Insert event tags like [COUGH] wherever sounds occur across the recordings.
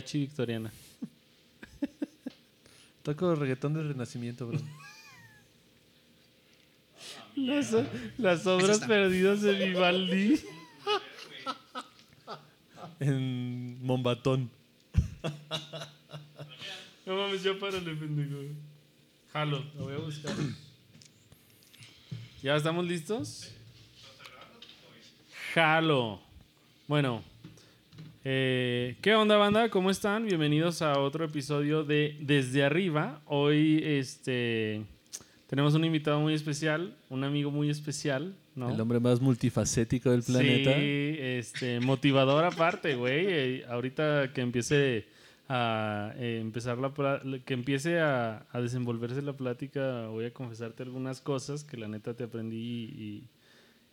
mariachi victoriana. [LAUGHS] Toco reggaetón del renacimiento, bro. Las, las obras perdidas de Vivaldi. En Mombatón. No mames, ya párale, pendejo. Jalo, lo voy a buscar. ¿Ya estamos listos? Jalo. Bueno, eh, ¿qué onda, banda? ¿Cómo están? Bienvenidos a otro episodio de Desde Arriba. Hoy este, tenemos un invitado muy especial, un amigo muy especial, ¿no? El hombre más multifacético del planeta. Sí, este, motivador aparte, güey. Eh, ahorita que empiece a eh, empezar la que empiece a, a desenvolverse la plática, voy a confesarte algunas cosas que la neta te aprendí y, y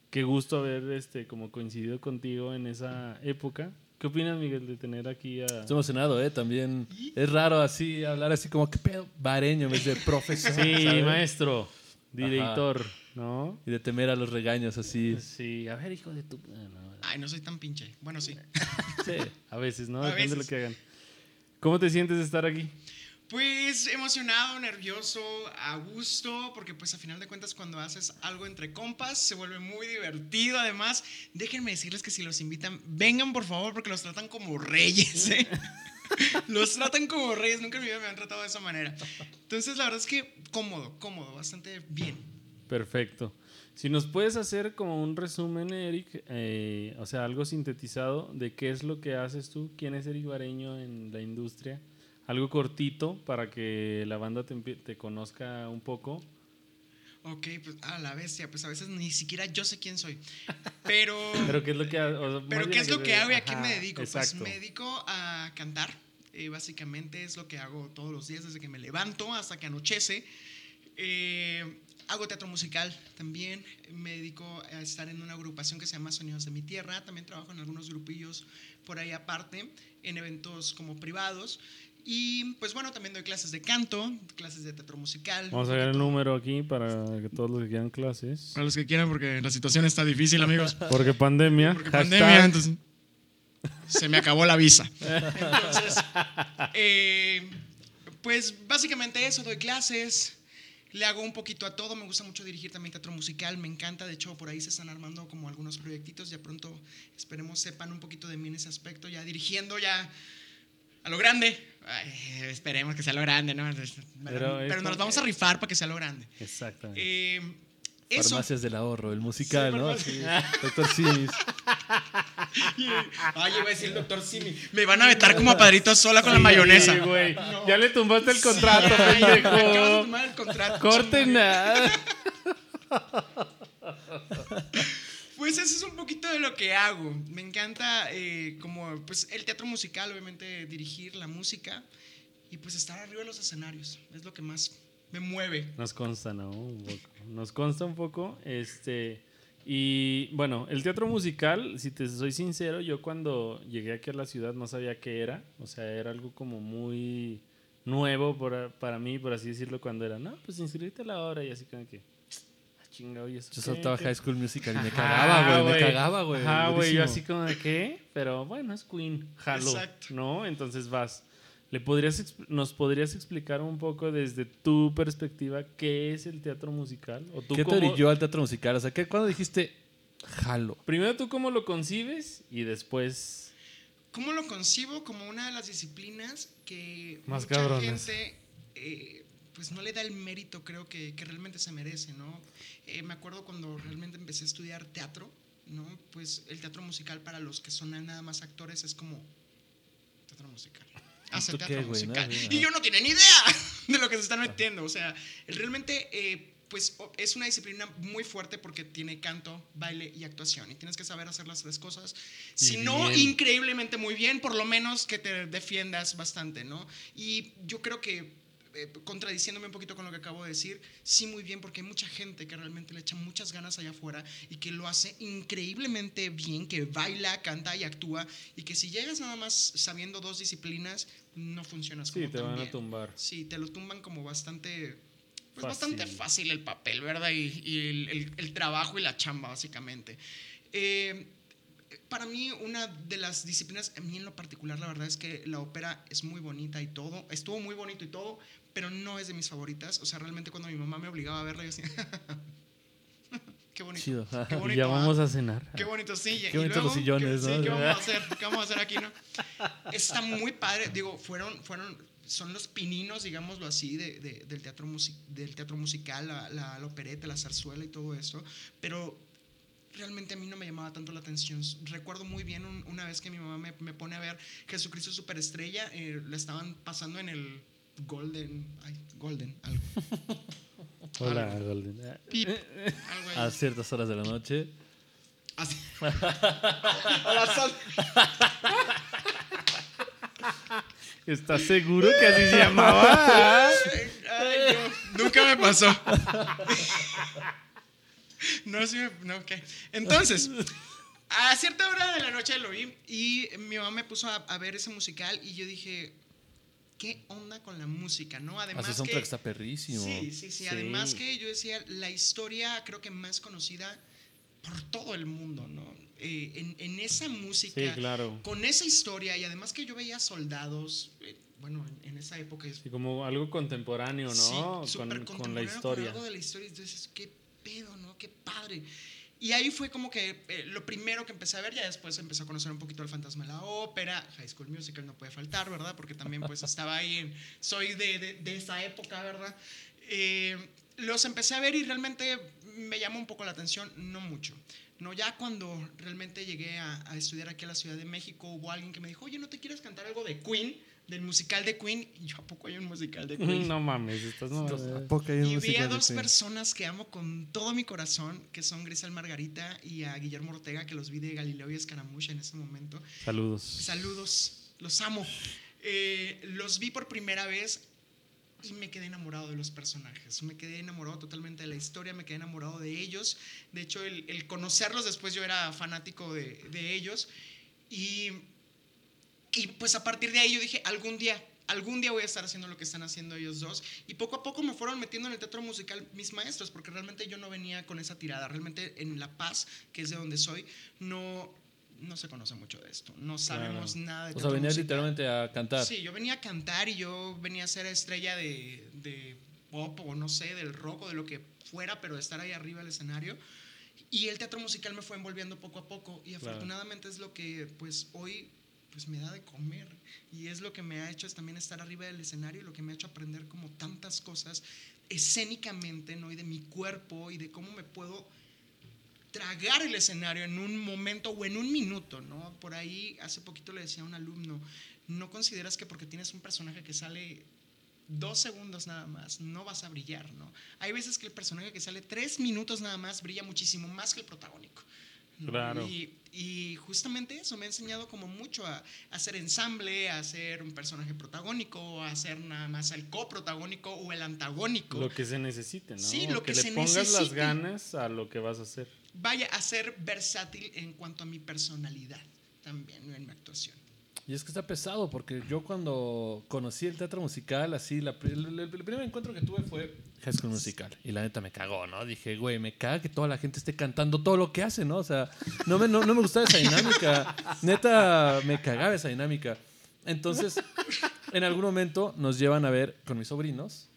qué gusto haber este como coincidido contigo en esa época. ¿Qué opinas, Miguel, de tener aquí a Estoy emocionado, ¿eh? También es raro así, hablar así como, ¿qué pedo? Vareño en vez de profesor. Sí, ¿sabes? maestro, director, ¿no? Y de temer a los regaños así. Sí, a ver, hijo de tu... no, Ay, no soy tan pinche. Bueno, sí. Sí, a veces, ¿no? A Depende de lo que hagan. ¿Cómo te sientes de estar aquí? Pues emocionado, nervioso, a gusto, porque pues a final de cuentas cuando haces algo entre compas se vuelve muy divertido. Además, déjenme decirles que si los invitan, vengan por favor porque los tratan como reyes, ¿eh? [LAUGHS] los tratan como reyes, nunca en mi vida me han tratado de esa manera. Entonces la verdad es que cómodo, cómodo, bastante bien. Perfecto. Si nos puedes hacer como un resumen, Eric, eh, o sea, algo sintetizado de qué es lo que haces tú, quién es Eric Bareño en la industria, algo cortito para que la banda te, te conozca un poco. Ok, pues a la bestia, pues a veces ni siquiera yo sé quién soy. Pero... [LAUGHS] Pero qué es lo que o sea, Pero ¿qué es lo que hago y a qué me dedico? Exacto. Pues me dedico a cantar. Eh, básicamente es lo que hago todos los días, desde que me levanto hasta que anochece. Eh, hago teatro musical también. Me dedico a estar en una agrupación que se llama Sonidos de mi Tierra. También trabajo en algunos grupillos por ahí aparte, en eventos como privados. Y pues bueno, también doy clases de canto, clases de teatro musical. Vamos a ver el número aquí para que todos los que quieran clases. Para los que quieran, porque la situación está difícil, amigos. Porque pandemia. Porque hashtag, pandemia, entonces. Se me acabó la visa. Entonces, eh, pues básicamente eso, doy clases, le hago un poquito a todo, me gusta mucho dirigir también teatro musical, me encanta, de hecho por ahí se están armando como algunos proyectitos, ya pronto esperemos sepan un poquito de mí en ese aspecto, ya dirigiendo ya a lo grande. Ay, esperemos que sea lo grande, ¿no? Pero, nos vamos a rifar para que sea lo grande. Exactamente. Eh, eso. Farmacias del ahorro, el musical, Sí, ¿no? Doctor Simis. [LAUGHS] Ay, iba a decir el doctor Simi. Me van a vetar como a Padrito sola con la mayonesa. güey. Ya le tumbaste el contrato, pendejo. el contrato. Corten nada. [LAUGHS] Pues eso es un poquito de lo que hago. Me encanta eh, como pues el teatro musical, obviamente dirigir la música y pues estar arriba de los escenarios. Es lo que más me mueve. Nos consta, ¿no? Un poco. Nos consta un poco. Este. Y bueno, el teatro musical, si te soy sincero, yo cuando llegué aquí a la ciudad no sabía qué era. O sea, era algo como muy nuevo por- para mí, por así decirlo, cuando era, no, pues inscríbete a la hora y así como que. "Ah, chinga, oye, ¿eso Yo soltaba ¿Qué?". High School Musical y me cagaba, güey. Me cagaba, güey. Ajá, güey, yo así como de qué, pero bueno, es Queen, jalo, Exacto. ¿no? Entonces vas. ¿Le podrías ¿Nos podrías explicar un poco desde tu perspectiva qué es el teatro musical? ¿O tú ¿Qué te orilló al teatro musical? O sea, ¿qué, ¿cuándo dijiste jalo? Primero tú cómo lo concibes y después... ¿Cómo lo concibo? Como una de las disciplinas que Más mucha cabrones. gente eh, pues no le da el mérito, creo que, que realmente se merece, ¿no? Eh, me acuerdo cuando realmente empecé a estudiar teatro, ¿no? Pues el teatro musical para los que son nada más actores es como teatro musical. Hace teatro qué, musical. No, sí, y no. yo no tienen ni idea [LAUGHS] de lo que se están metiendo. O sea, realmente eh, pues es una disciplina muy fuerte porque tiene canto, baile y actuación. Y tienes que saber hacer las tres cosas. Si no, increíblemente muy bien, por lo menos que te defiendas bastante, ¿no? Y yo creo que, eh, contradiciéndome un poquito con lo que acabo de decir, sí muy bien, porque hay mucha gente que realmente le echa muchas ganas allá afuera y que lo hace increíblemente bien, que baila, canta y actúa, y que si llegas nada más sabiendo dos disciplinas, no funcionas como Sí, te van a tumbar. Sí, te lo tumban como bastante, pues Fácil. bastante fácil el papel, ¿verdad? Y, y el, el- el trabajo y la chamba, básicamente. Eh, para mí una de las disciplinas, a mí en lo particular, la verdad es que la ópera es muy bonita y todo, estuvo muy bonito y todo, pero no es de mis favoritas. O sea, realmente cuando mi mamá me obligaba a verla, yo decía, [LAUGHS] qué bonito. Chido. Qué [LAUGHS] bonito. Ya ¿ah? vamos a cenar. Qué bonito, sí. Qué bonitos los sillones, ¿qué, ¿no? Sí, ¿qué vamos a hacer? [LAUGHS] ¿Qué vamos a hacer aquí, no? Está muy padre. Digo, fueron, fueron, son los pininos, digámoslo así, de, de- del, teatro musi- del teatro musical, la, la, la opereta, la zarzuela y todo eso. Pero realmente a mí no me llamaba tanto la atención. Recuerdo muy bien un- una vez que mi mamá me, me pone a ver Jesucristo Superestrella, eh, la estaban pasando en el Golden, ay, Golden, algo, [LAUGHS] Hola, Golden. pip, algo ahí. A ciertas horas de la noche. Así. [LAUGHS] A la sal- ¿Estás seguro que así se llamaba? [LAUGHS] Ay, no, nunca me pasó. [LAUGHS] No, sí no, ok. Entonces, a cierta hora de la noche lo vi y mi mamá me puso a, a ver ese musical y yo dije, ¿qué onda con la música? ¿No? Además Hace que, está perrísimo. Sí, sí, sí, Sí. Además que yo decía, la historia creo que más conocida por todo el mundo, ¿no? Eh, en, en esa música, Sí, claro. con esa historia y además que yo veía soldados, eh, bueno, en, en esa época Sí, como algo contemporáneo, ¿no? Sí, con, con la historia. Con algo de la historia. Entonces, qué pedo, ¿no? Qué padre. Y ahí fue como que eh, lo primero que empecé a ver, ya después empecé a conocer un poquito el fantasma de la ópera, High School Musical no puede faltar, ¿verdad? Porque también pues estaba ahí, en- soy de, de, de esa época, ¿verdad? Eh, los empecé a ver y realmente me llamó un poco la atención, no mucho. No, ya cuando realmente llegué a, a estudiar aquí a la Ciudad de México, hubo alguien que me dijo, oye, ¿no te quieres cantar algo de Queen? Del musical de Queen. Y yo, ¿a poco hay un musical de [LAUGHS] Queen? No mames, estás no. ¿A poco hay un Y vi musical a de dos personas que amo con todo mi corazón, que son Grisel Margarita y a Guillermo Ortega, que los vi de Galileo y Escaramucha en ese momento. Saludos. Saludos, los amo. Eh, los vi por primera vez y me quedé enamorado de los personajes. Me quedé enamorado totalmente de la historia, me quedé enamorado de ellos. De hecho, el, el conocerlos después yo era fanático de, de ellos. Y, y pues a partir de ahí yo dije, algún día, algún día voy a estar haciendo lo que están haciendo ellos dos. Y poco a poco me fueron metiendo en el teatro musical mis maestros, porque realmente yo no venía con esa tirada. Realmente en La Paz, que es de donde soy, no, no se conoce mucho de esto. No sabemos nada de O sea, venías musical. literalmente a cantar. Sí, yo venía a cantar y yo venía a ser estrella de, de pop o no sé, del rock o de lo que fuera, pero de estar ahí arriba del escenario. Y el teatro musical me fue envolviendo poco a poco y Claro. afortunadamente es lo que pues hoy pues me da de comer y es lo que me ha hecho es también estar arriba del escenario lo que me ha hecho aprender como tantas cosas escénicamente, ¿no? Y de mi cuerpo y de cómo me puedo tragar el escenario en un momento o en un minuto, ¿no? Por ahí hace poquito le decía a un alumno, no consideras que porque tienes un personaje que sale dos segundos nada más, no vas a brillar, ¿no? Hay veces que el personaje que sale tres minutos nada más brilla muchísimo más que el protagónico. ¿no? Claro. Y, y justamente eso me ha enseñado como mucho a, a hacer ensamble, a hacer un personaje protagónico, a hacer nada más el coprotagónico o el antagónico. Lo que se necesite, ¿no? Sí, lo que le se pongas las ganas a lo que vas a hacer. vaya a ser versátil en cuanto a mi personalidad también en mi actuación. Y es que está pesado, porque yo cuando conocí el teatro musical, así, la el, primer encuentro que tuve fue High School Musical. Y la neta me cagó, ¿no? Dije, güey, me caga que toda la gente esté cantando todo lo que hace, ¿no? O sea, no me, no, no me gustaba esa dinámica. Neta, me cagaba esa dinámica. Entonces, en algún momento nos llevan a ver con mis sobrinos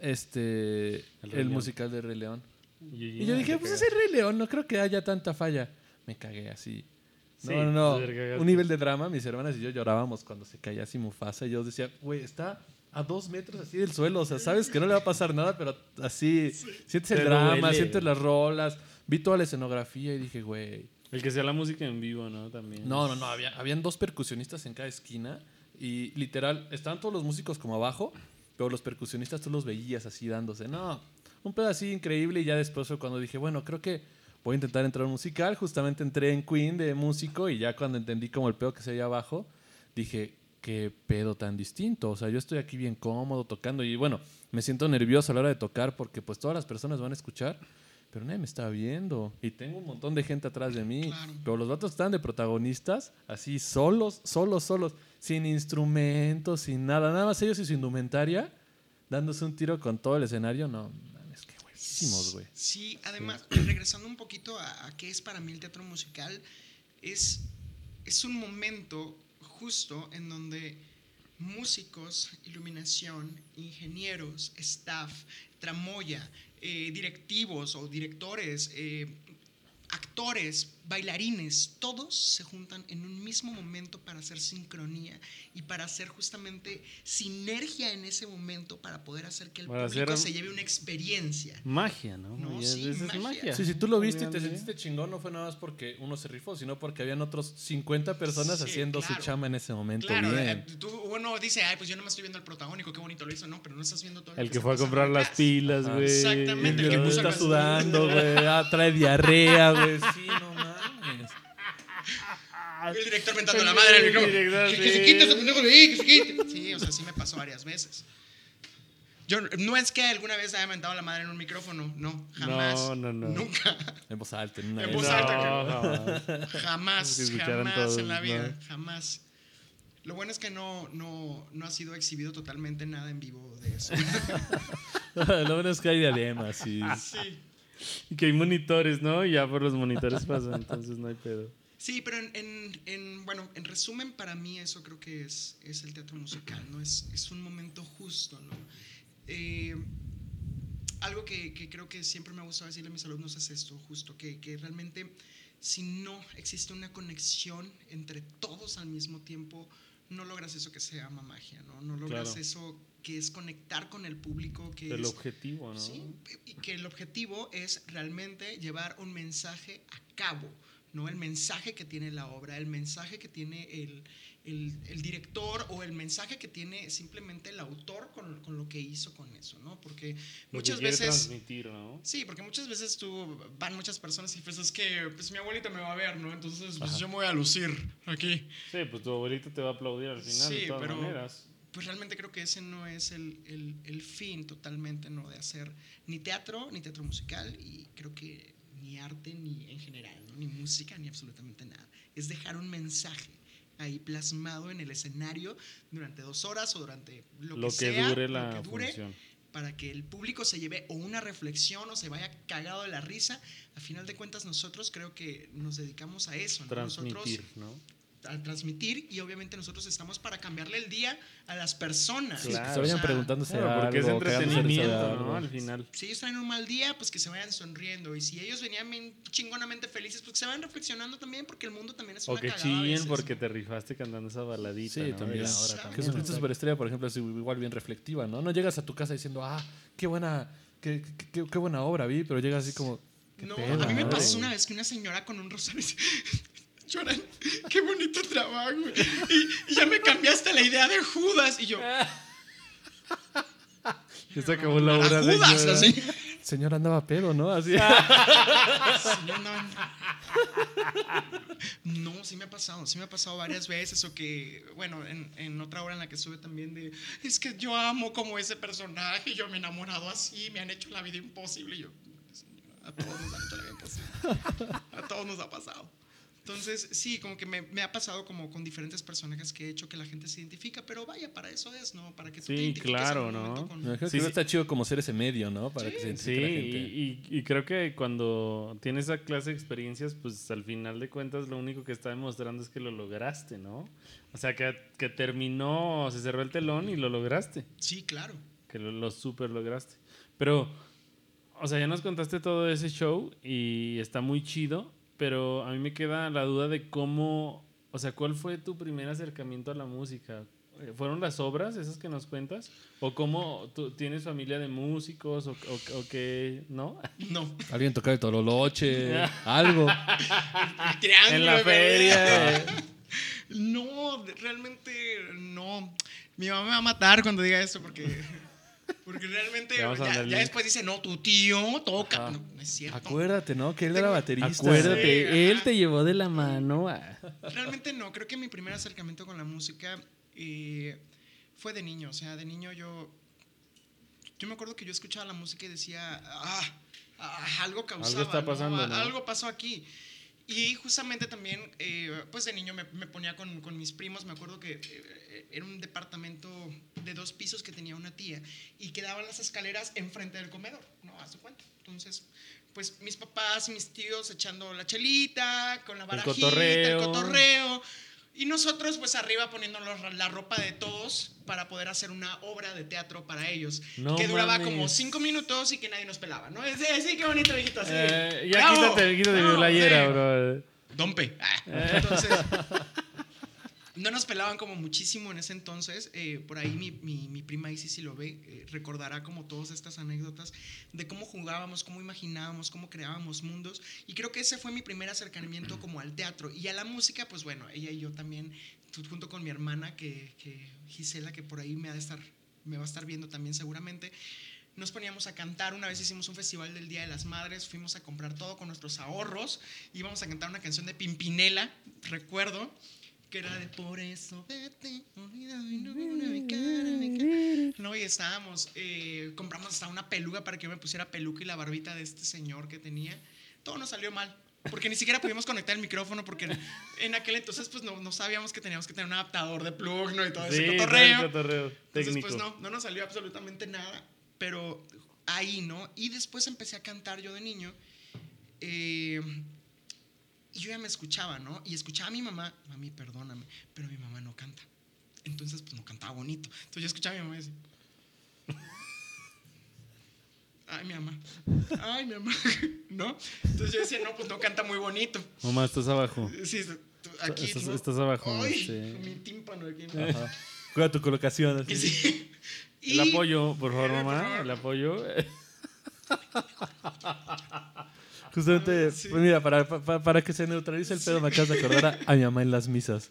este, El musical de Rey León. Y, Y yo dije, pues es el Rey León, no creo que haya tanta falla. Me cagué así. No, Sí, no, no. cagaste. Un nivel de drama. Mis hermanas y yo llorábamos cuando se caía así Mufasa. Y yo decía, güey, está a dos metros así del suelo. O sea, sabes que no le va a pasar nada, pero así sientes el Te drama, duele. sientes las rolas. Vi toda la escenografía y dije, güey. El que sea la música en vivo, ¿no? También. No, no, no. Había, habían dos percusionistas en cada esquina. Y literal, estaban todos los músicos como abajo, pero los percusionistas tú los veías así dándose. No, un pedo así increíble. Y ya después fue cuando dije, bueno, creo que voy a intentar entrar un musical. Justamente entré en Queen de músico y ya cuando entendí como el pedo que se veía abajo, dije, qué pedo tan distinto. O sea, yo estoy aquí bien cómodo tocando y bueno, me siento nervioso a la hora de tocar porque pues todas las personas van a escuchar. Pero nadie me está viendo. Y tengo un montón de gente atrás de mí. Claro. Pero los vatos estaban de protagonistas, así solos, solos, solos, sin instrumentos, sin nada, nada más ellos y su indumentaria, dándose un tiro con todo el escenario. No, güey. Sí, además, regresando un poquito a, a qué es para mí el teatro musical, es, es un momento justo en donde músicos, iluminación, ingenieros, staff, tramoya, eh, directivos o directores, eh, actores, bailarines, todos se juntan en un mismo momento para hacer sincronía y para hacer justamente sinergia en ese momento para poder hacer que el Para público se lleve una experiencia. Magia, ¿no? No, sí, es magia. Sí, si tú lo viste y te sentiste chingón, no fue nada más porque uno se rifó, sino porque habían otros 50 personas Sí, haciendo claro. su chama en ese momento. Claro, bien. eh, tú, uno dice, ay, pues yo no me estoy viendo el protagónico, qué bonito lo hizo, no, pero no estás viendo todo lo El que se fue a comprar las pilas, güey. Exactamente, el el que que puso está sudando, [LAUGHS] güey. Ah, trae diarrea, güey. Sí, no. El director mentando la madre en el micrófono. director, Que, que se sí. quite ese pendejo de ahí, que se quite. Sí, o sea, sí me pasó varias veces. Yo, no es que alguna vez haya mentado la madre en un micrófono, no, jamás. No, no, no. Nunca, En voz alta, en una En voz alta, No, jamás. jamás, todos, en la vida, ¿no? jamás. Lo bueno es que no, no, no ha sido exhibido totalmente nada en vivo de eso. [LAUGHS] Lo bueno es que hay diademas, sí. Sí. Y que hay monitores, ¿no? Y ya por los monitores pasa, entonces no hay pedo. Sí, pero en, en- en- bueno, en resumen, para mí eso creo que es, es el teatro musical, ¿no? Es, es un momento justo, ¿no? Eh, algo que, que creo que siempre me ha gustado decirle a mis alumnos es esto, justo, que, que realmente si no existe una conexión entre todos al mismo tiempo, no logras eso que se llama magia, ¿no? No logras Claro. eso que es conectar con el público, que El es... objetivo, ¿no? Sí, y que el objetivo es realmente llevar un mensaje a cabo, ¿no? El mensaje que tiene la obra, el mensaje que tiene el, el- el director o el mensaje que tiene simplemente el autor con, con lo que hizo con eso, ¿no? Porque Lo que muchas veces... transmitir, ¿no? Sí, porque muchas veces tú van muchas personas y es que pues mi abuelita me va a ver, ¿no? Entonces pues Ajá. yo me voy a lucir aquí. Sí, pues tu abuelito te va a aplaudir al final, de Sí, todas pero- maneras. Pues realmente creo que ese no es el, el- el fin totalmente, ¿no? De hacer ni teatro, ni teatro musical, y creo que ni arte, ni en general. Ni música, ni absolutamente nada. Es dejar un mensaje ahí plasmado en el escenario durante dos horas o durante lo, Lo que, que sea, dure lo que dure, función. para que el público se lleve o una reflexión o se vaya cagado de la risa. A final de cuentas, nosotros creo que nos dedicamos a eso, ¿no? Nosotros ¿no? A transmitir y obviamente nosotros estamos para cambiarle el día a las personas. Sí, que Claro. se vayan O sea, preguntándose Claro, porque es algo, entretenimiento. ¿no? Al final. Si ellos traen un mal día, pues que se vayan sonriendo. Y si ellos venían bien chingonamente felices, pues que se vayan reflexionando también, porque el mundo también es O una que chillen porque te rifaste cantando esa baladita. Sí, ¿no? También. la hora Exacto. también. Que su fiesta superestrella, por ejemplo, es igual bien reflectiva, ¿no? No llegas a tu casa diciendo, ah, qué buena, qué, qué- qué- qué buena obra vi, pero llegas así como, ¿qué No, pedo, a mí me pasó una vez que una señora con un rosario [LAUGHS] [LAUGHS] lloran, qué bonito trabajo. Y, y ya me cambiaste la idea de Judas. Y yo, [LAUGHS] Ya se acabó la "Para obra de Judas, llorar. así. Señor andaba pedo, ¿no? Así. Sí, no, no. No, sí me ha pasado, sí me ha pasado varias veces o que, bueno, en, en otra hora en la que estuve también de, es que yo amo como ese personaje, yo me he enamorado así, me han hecho la vida imposible, y yo, "Señora, a todos nos han hecho la vida imposible, a todos nos ha pasado. Entonces, sí, como que me, me ha pasado como con diferentes personajes que he hecho que la gente se identifica, pero vaya, para eso es, ¿no? Para que tú te Sí, identifiques claro, en ¿no? con- Sí, no sí. está chido como ser ese medio, ¿no? Para que se Sí, identifique la gente. y, y- y creo que cuando tienes esa clase de experiencias, pues al final de cuentas lo único que está demostrando es que lo lograste, ¿no? O sea, que, que terminó, se cerró el telón y lo lograste, Sí, claro. que lo, lo super lograste. Pero, o sea, ya nos contaste todo ese show y está muy chido, pero a mí me queda la duda de cómo, o sea, ¿cuál fue tu primer acercamiento a la música? Eh, ¿Fueron las obras esas que nos cuentas? ¿O cómo tú tienes familia de músicos o, o, o qué, no? [LAUGHS] No. Alguien tocar el tololoche, [LAUGHS] algo. El triángulo, en la feria. [LAUGHS] No, realmente no. Mi mamá me va a matar cuando diga esto porque, porque realmente ya, ya después dice, no, tu tío toca. No, no es cierto. Acuérdate, ¿no? Que él era baterista. Acuérdate, Sí, él te llevó de la mano. a- Realmente no. Creo que mi primer acercamiento con la música eh, fue de niño. O sea, de niño yo. Yo me acuerdo que yo escuchaba la música y decía, ah, ah, algo causaba. está ¿no? pasando, ¿no? Algo pasó aquí. Y justamente también, eh, pues de niño me, me ponía con, con mis primos. Me acuerdo que eh, era un departamento de dos pisos que tenía una tía y quedaban las escaleras enfrente del comedor, ¿no? Haz de cuenta. Entonces, pues mis papás y mis tíos echando la chelita, con la barajita, el cotorreo. cotorreo. Y nosotros, pues arriba poniéndonos la ropa de todos para poder hacer una obra de teatro para ellos. No que duraba mames. como cinco minutos y que nadie nos pelaba, ¿no? Sí, sí, qué bonito, viejito, así. Eh, ya Bravo, quítate, quítate mi bravo, playera, sí. bro. Dompe. Ah, Entonces, [LAUGHS] no nos pelaban como muchísimo en ese entonces. Eh, por ahí mi, mi, prima Isis, si lo ve, eh, recordará como todas estas anécdotas de cómo jugábamos, cómo imaginábamos, cómo creábamos mundos. Y creo que ese fue mi primer acercamiento como al teatro. Y a la música, pues bueno, ella y yo también, junto con mi hermana, que, que Gisela, que por ahí me, ha de estar, me va a estar viendo también seguramente. Nos poníamos a cantar, una vez hicimos un festival del Día de las Madres, fuimos a comprar todo con nuestros ahorros, íbamos a cantar una canción de Pimpinela, recuerdo, que era de Por eso vete, olvidado y no una mi cara, mi cara". No, y estábamos, eh, compramos hasta una peluca para que yo me pusiera peluca y la barbita de este señor que tenía. Todo nos salió mal. Porque ni siquiera pudimos conectar el micrófono porque en, aquel entonces pues no, no sabíamos que teníamos que tener un adaptador de plug, ¿no? Y todo Sí, ese cotorreo. cotorreo Entonces, técnico. pues no, no nos salió absolutamente nada, pero ahí, ¿no? Y después empecé a cantar yo de niño. eh, y yo ya me escuchaba, ¿no? Y escuchaba a mi mamá, mami, perdóname, pero mi mamá no canta. Entonces, pues no cantaba bonito. Entonces yo escuchaba a mi mamá y decía, ay, mi mamá, ay, mi mamá, [LAUGHS] ¿no? Entonces yo decía, no, pues no canta muy bonito. Mamá, estás abajo. Sí, aquí. Estás- ¿no? estás abajo, Ay, sí. mi tímpano aquí. Ajá. Cuida tu colocación. así. Y sí. El apoyo, por favor, mamá. El apoyo. [LAUGHS] Justamente, Sí. pues mira, para, para, para que se neutralice el pedo, me acabas de acordar a, a mi mamá en las misas.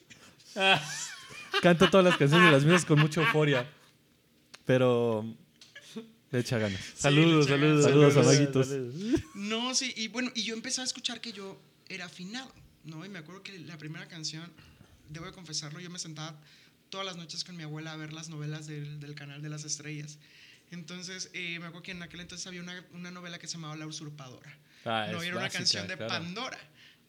Canto todas las canciones de las misas con mucha euforia. Pero le echa ganas. saludos, le echa saludos. ganas. Saludos, amiguitos. amiguitos. No, sí, y bueno, y yo empecé a escuchar que yo era afinado, ¿no? Y me acuerdo que la primera canción, debo de confesarlo, yo me sentaba todas las noches con mi abuela a ver las novelas del, del canal de las estrellas. Entonces, eh, me acuerdo que en aquel entonces había una, una novela que se llamaba La Usurpadora. Ah, no, era una básica, canción de claro. Pandora.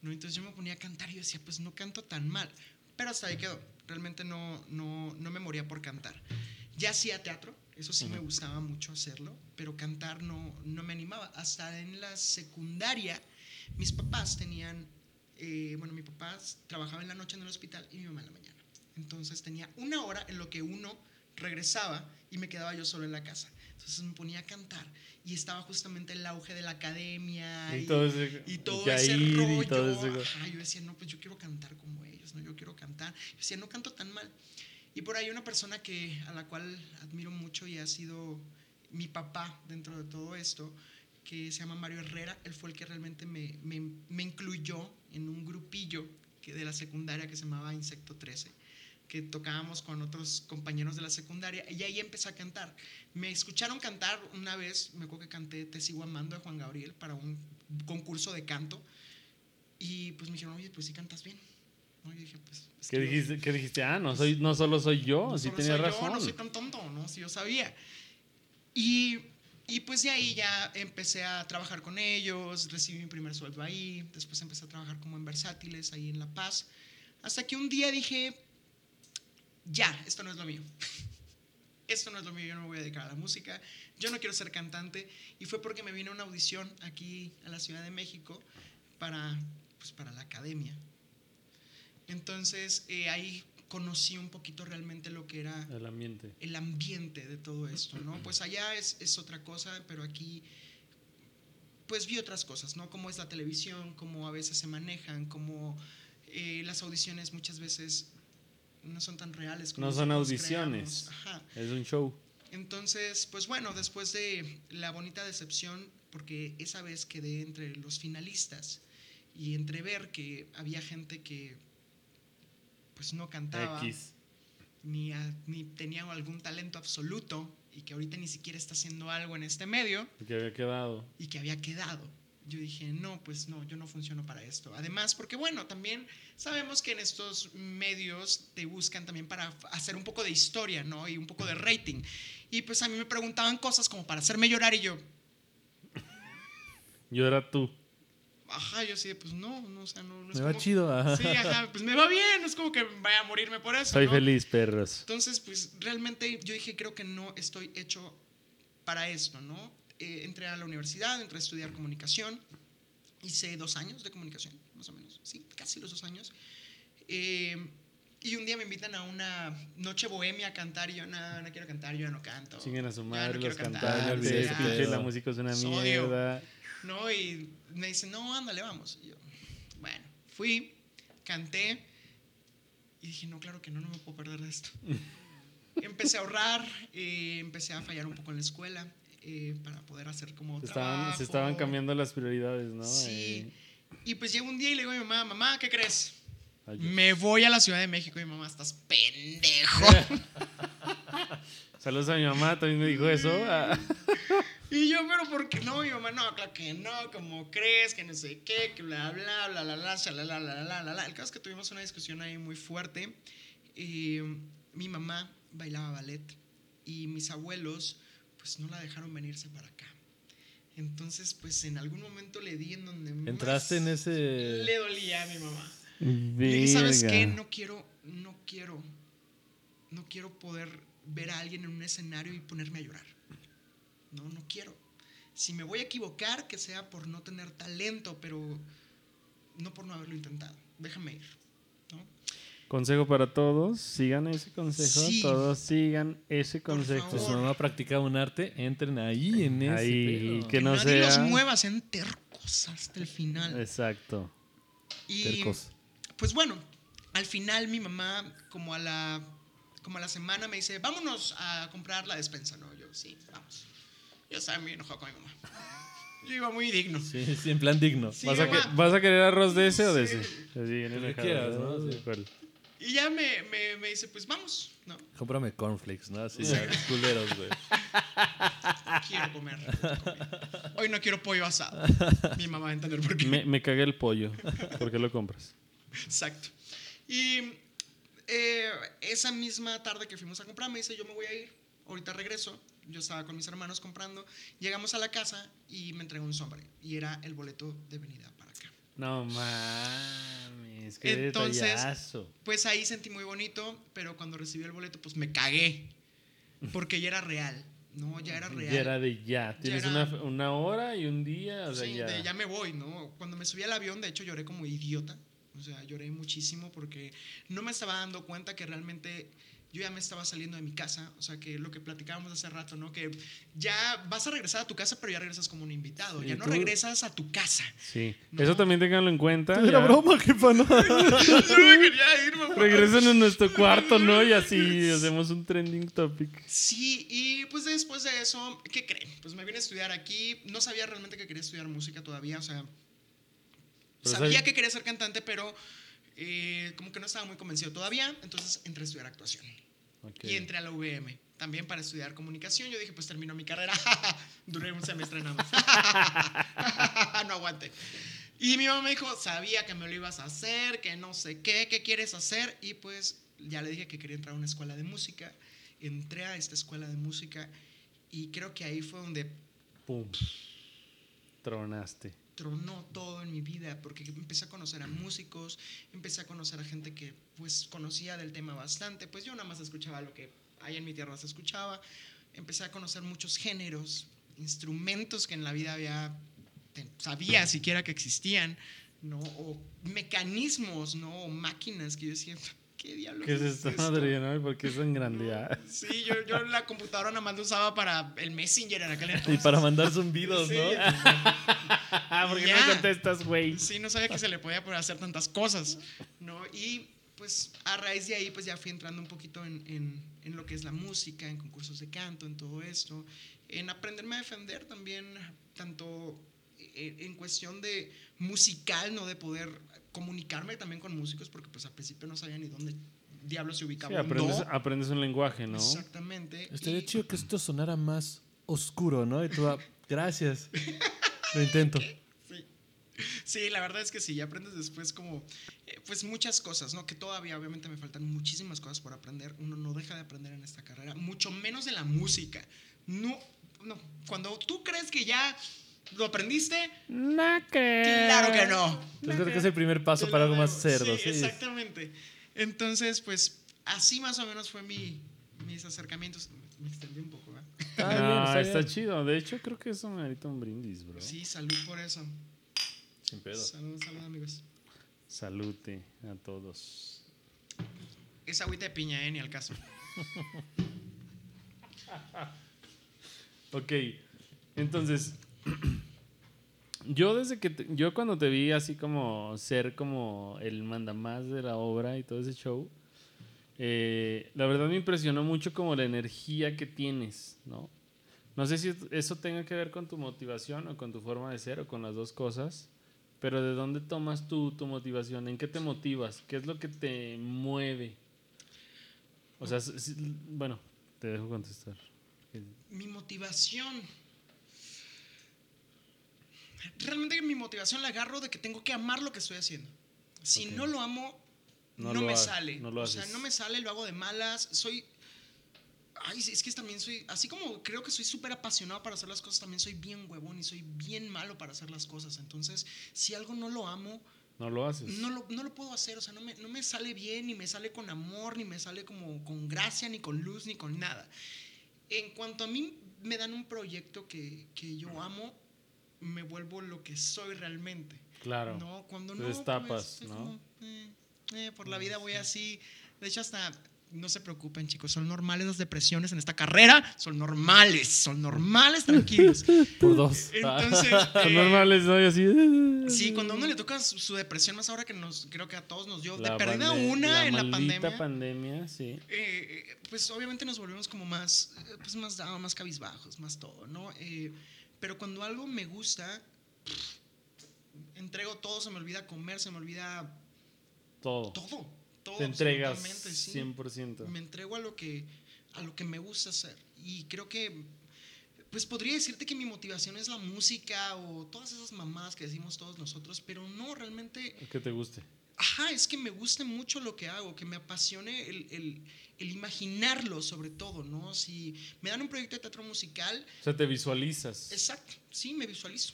¿no? Entonces yo me ponía a cantar y yo decía, pues no canto tan mal. Pero hasta ahí quedó. Realmente no, no, no me moría por cantar. Ya hacía teatro, eso sí me gustaba mucho hacerlo, pero cantar no, no me animaba. Hasta en la secundaria, mis papás tenían, eh, bueno, mi papá trabajaba en la noche en el hospital y mi mamá en la mañana. Entonces tenía una hora en lo que uno regresaba y me quedaba yo solo en la casa. Entonces me ponía a cantar y estaba justamente el auge de la academia Y y, todo ese- y todo Yair ese y rollo. todo ese- Ajá, yo decía, no, pues yo quiero cantar como ellos, no, yo quiero cantar. Yo decía, no canto tan mal. Y por ahí una persona que, a la cual admiro mucho y ha sido mi papá dentro de todo esto, que se llama Mario Herrera, él fue el que realmente me, me, me incluyó en un grupillo que de la secundaria que se llamaba Insecto 13 que tocábamos con otros compañeros de la secundaria y ahí empecé a cantar. Me escucharon cantar una vez, me acuerdo que canté Te sigo amando de Juan Gabriel para un concurso de canto y pues me dijeron, oye, pues sí cantas bien. ¿No? Dije, pues... es ¿Qué que yo- dijiste? ¿Qué dijiste? Ah, no, soy, no solo soy yo, no sí tenía soy razón. Yo, no soy tan tonto, ¿no? Si yo sabía. Y, y pues de ahí ya empecé a trabajar con ellos, recibí mi primer sueldo ahí, después empecé a trabajar como en Versátiles, ahí en La Paz, hasta que un día dije, ya, esto no es lo mío. Esto no es lo mío, yo no me voy a dedicar a la música, yo no quiero ser cantante. Y fue porque me vino una audición aquí a la Ciudad de México para, pues, para la academia. Entonces eh, ahí conocí un poquito realmente lo que era El ambiente. el ambiente de todo esto, ¿no? Pues allá es, es otra cosa, pero aquí pues vi otras cosas, ¿no? Cómo es la televisión, cómo a veces se manejan, cómo eh, las audiciones muchas veces no son tan reales. como No son audiciones. Ajá. Es un show. Entonces, pues bueno, después de la bonita decepción, porque esa vez quedé entre los finalistas y entre ver que había gente que pues no cantaba X. ni, a- ni tenía algún talento absoluto y que ahorita ni siquiera está haciendo algo en este medio Que había quedado. y que había quedado. Yo dije, no, pues no, yo no funciono para esto. Además, porque bueno, también sabemos que en estos medios te buscan también para hacer un poco de historia, ¿no? Y un poco de rating. Y pues a mí me preguntaban cosas como para hacerme llorar y yo, Yo era tú. ajá, yo así, de, pues no, no, o sea, no, no es Me va como- chido. ajá. Sí, ajá, pues me va bien, no es como que vaya a morirme por eso. Soy ¿no? feliz, perros. Entonces, pues realmente yo dije, creo que no estoy hecho para esto, ¿no? Eh, entré a la universidad, entré a estudiar comunicación. Hice dos años de comunicación, más o menos. Sí, casi los dos años. Eh, y un día me invitan a una noche bohemia a cantar y yo no, no quiero cantar, yo ya no canto. Chinguen a su no madre quiero los cantantes, pinche la música es una Los odio. mierda. ¿no? Y me dicen, no, ándale, vamos. Y yo, bueno, fui, canté y dije, no, claro que no, no me puedo perder de esto. [LAUGHS] empecé a ahorrar, eh, empecé a fallar un poco en la escuela eh, para poder hacer como Se estaban, trabajo. se estaban cambiando las prioridades, ¿no? Sí. Eh, Y pues llegó un día y le digo a mi mamá, mamá, ¿qué crees? ay, Me voy a la Ciudad de México y mi mamá, estás pendejo. [LAUGHS] Saludos a mi mamá, también me dijo eso. Ah. [LAUGHS] Y yo, pero ¿por qué no? Mi mamá, no, claro que no, ¿cómo crees? Que no sé qué, que bla, bla, bla, bla, bla, shalala, la, la, la, la, la. El caso es que tuvimos una discusión ahí muy fuerte. Y mi mamá bailaba ballet y mis abuelos, pues no la dejaron venirse para acá. Entonces, pues en algún momento le di en donde más Entraste en ese... le dolía a mi mamá. Le dije, ¿sabes qué? No quiero, no quiero, no quiero poder ver a alguien en un escenario y ponerme a llorar. No, no quiero. Si me voy a equivocar, que sea por no tener talento, pero no por no haberlo intentado. Déjame ir. ¿no? Consejo para todos, sigan ese consejo, Sí. todos sigan ese consejo. Si su favor. mamá practicaba un arte, entren ahí en ese Ahí, pedo. que no nadie sea... los mueva, sean tercos hasta el final. Exacto. Y Tercos. pues bueno, al final mi mamá, como a la, como a la semana, me dice, vámonos a comprar la despensa. No, yo, sí, vamos. Yo estaba muy enojado con mi mamá. Yo iba muy digno. Sí, sí, en plan digno. Sí, ¿Vas, a mamá. que- ¿Vas a querer arroz de ese o de ese? Así, bien El que enojado, quieras, ¿no? Sí. Y ya me, me, me dice, pues vamos. No, Cómprame cornflakes, ¿no? Así ya, culeros, güey. [LAUGHS] quiero comer. Hoy no quiero pollo asado. Mi mamá va a entender por qué. Me, me cagué el pollo. ¿Por qué lo compras? Exacto. Y eh, esa misma tarde que fuimos a comprar, me dice, yo me voy a ir, ahorita regreso. Yo estaba con mis hermanos comprando. Llegamos a la casa y me entregó un sobre. Y era el boleto de venida. No mames, qué Entonces- detallazo. Pues ahí sentí muy bonito, pero cuando recibí el boleto, pues me cagué. Porque ya era real. No, ya era real. Ya era de ya. Tienes era- una, una hora y un día, o sea, Sí, ya. de ya me voy, ¿no? Cuando me subí al avión, de hecho, lloré como idiota. O sea, lloré muchísimo porque no me estaba dando cuenta que realmente yo ya me estaba saliendo de mi casa. O sea, que lo que platicábamos hace rato, ¿no? Que ya vas a regresar a tu casa, pero ya regresas como un invitado. Sí, ya no tú- regresas a tu casa. Sí. No. Eso también tenganlo en cuenta. Era ya. broma, jefa, ¿no? [LAUGHS] yo me quería ir, mamá. Regresen a nuestro cuarto, ¿no? Y así hacemos un trending topic. Sí, y pues después de eso, ¿qué creen? Pues me vine a estudiar aquí. No sabía realmente que quería estudiar música todavía, o sea, Pero sabía que quería ser cantante, pero eh, como que no estaba muy convencido todavía. Entonces entré a estudiar actuación y entré a la UVM también para estudiar comunicación. Yo dije, pues termino mi carrera. [LAUGHS] Duré un semestre nada más. [LAUGHS] no aguante. Y mi mamá me dijo, sabía que me lo ibas a hacer, que no sé qué, qué quieres hacer. Y pues ya le dije que quería entrar a una escuela de música. Entré a esta escuela de música y creo que ahí fue donde Pum. Tronaste. Tronó todo en mi vida porque empecé a conocer a músicos, empecé a conocer a gente que pues conocía del tema bastante, pues yo nada más escuchaba lo que ahí en mi tierra se escuchaba, empecé a conocer muchos géneros, instrumentos que en la vida había sabía siquiera que existían, ¿no? O mecanismos, ¿no? O máquinas que yo decía, ¿qué diablos ¿Qué es esta madre, no? ¿Por qué es tan grande? [LAUGHS] Sí, yo, yo la computadora nada más la usaba para el Messenger en aquel Y entonces. para mandar zumbidos, Sí, ¿no? Ah, ¿por qué Ya. no contestas, güey? Sí, no sabía que se le podía poder hacer tantas cosas, ¿no? Y pues a raíz de ahí pues ya fui entrando un poquito en, en- en lo que es la música, en concursos de canto, en todo esto, en aprenderme a defender también, tanto en, en cuestión de musical, ¿no? De poder comunicarme también con músicos, porque pues al principio no sabía ni dónde diablos se ubicaba. Sí, un aprendes, do. aprendes un lenguaje, ¿no? Exactamente. Estaría y- chido que esto sonara más oscuro, ¿no? Y tú, ah, gracias. Lo intento. Sí. La verdad es que sí, ya aprendes después como, eh, pues muchas cosas, ¿no? Que todavía obviamente me faltan muchísimas cosas por aprender. Uno no deja de aprender en esta carrera, mucho menos de la música. No, no. Cuando tú crees que ya lo aprendiste, No creo. claro que no. Yo creo que es el primer paso para algo más cerdo, Sí, sí. exactamente. Entonces, pues así más o menos fue mi, mis acercamientos. Me extendí un poco, ¿verdad? Está No, bien, está, está chido. De hecho, creo que eso merita un brindis, bro. Sí, salud por eso. Sin pedo. Salud, salud, amigos. Salute a todos. Es agüita de piña, eh, ni al caso. [LAUGHS] Ok, entonces, [CLEARS THROAT] yo desde que, te- yo cuando te vi así como ser como el mandamás de la obra y todo ese show, eh, la verdad me impresionó mucho como la energía que tienes, ¿no? No sé si eso tenga que ver con tu motivación o con tu forma de ser o con las dos cosas, pero ¿de dónde tomas tú tu motivación? ¿En qué te motivas? ¿Qué es lo que te mueve? O sea, bueno, te dejo contestar. Mi motivación. Realmente mi motivación la agarro de que tengo que amar lo que estoy haciendo. Si no lo amo, No no, lo me sale. no lo o sea, no me sale, lo hago de malas. Soy. Ay, es que también soy. Así como creo que soy súper apasionado para hacer las cosas, también soy bien huevón y soy bien malo para hacer las cosas. Entonces, si algo no lo amo, No lo haces. no lo, no lo puedo hacer, o sea, no me, no me sale bien, ni me sale con amor, ni me sale como con gracia, ni con luz, ni con nada. En cuanto a mí me dan un proyecto que, que yo amo, me vuelvo lo que soy realmente. Claro. No, cuando no. destapas, pues, ¿no? como, eh, eh, por la vida voy así. De hecho, hasta. No se preocupen, chicos, son normales las depresiones en esta carrera. Son normales, son normales, tranquilos. [LAUGHS] Por dos. Entonces. [LAUGHS] Son eh, normales, ¿no? Y así. [LAUGHS] Sí, cuando a uno le toca su, su depresión, más ahora que nos, creo que a todos nos dio, La de perdida pande- una en la pandemia, pandemia, sí. eh, eh, pues obviamente nos volvemos como más, pues más down, más cabizbajos, más todo, ¿no? Eh, pero cuando algo me gusta, pff, entrego todo, se me olvida comer, se me olvida Todo. todo, todo. Te entregas absolutamente, sí. 100%. Me entrego a lo que a lo que me gusta hacer y creo que pues podría decirte que mi motivación es la música o todas esas mamadas que decimos todos nosotros, pero no realmente Que te guste. Ajá, es que me guste mucho lo que hago, que me apasione el, el- el imaginarlo sobre todo, ¿no? Si me dan un proyecto de teatro musical, O sea, te visualizas. exacto, sí, me visualizo,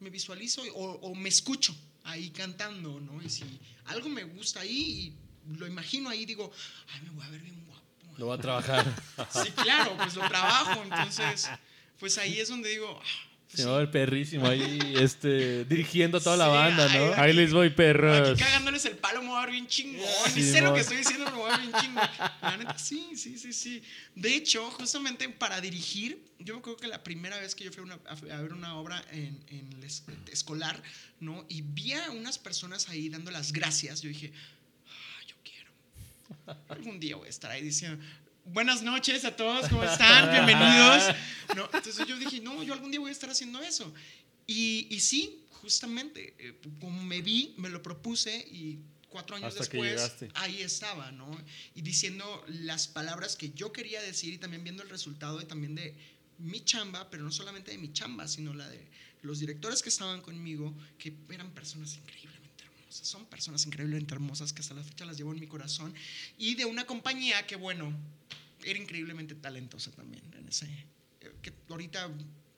me visualizo o, o me escucho ahí cantando, ¿no? Y si algo me gusta ahí lo imagino ahí, digo, ay, me voy a ver bien guapo. Lo va a trabajar. [LAUGHS] Sí, claro, pues lo trabajo, entonces, pues ahí es donde digo, ah, pues Se sí. va a ver perrísimo ahí, este, dirigiendo a toda la Sí, banda, ay, ¿no? ay. Ahí les voy, perros. Aquí cagándoles el palo me voy a ver bien chingón. Sí, sé lo que estoy diciendo, me voy a ver bien chingón. La neta, sí, sí, sí, sí. De hecho, justamente para dirigir, yo me acuerdo que la primera vez que yo fui a, una- a- ver una obra en, en el es- escolar, ¿no? Y vi a unas personas ahí dando las gracias, yo dije. Algún día voy a estar ahí diciendo. Buenas noches a todos, ¿cómo están? Bienvenidos. No, entonces yo dije, no, yo algún día voy a estar haciendo eso. Y, y sí, justamente, eh, como me vi, me lo propuse y cuatro años Hasta después ahí estaba, ¿no? Y diciendo las palabras que yo quería decir y también viendo el resultado y también de mi chamba, pero no solamente de mi chamba, sino la de los directores que estaban conmigo, que eran personas son personas increíblemente hermosas que hasta la fecha las llevo en mi corazón, y de una compañía que, bueno, era increíblemente talentosa también en ese, eh, que ahorita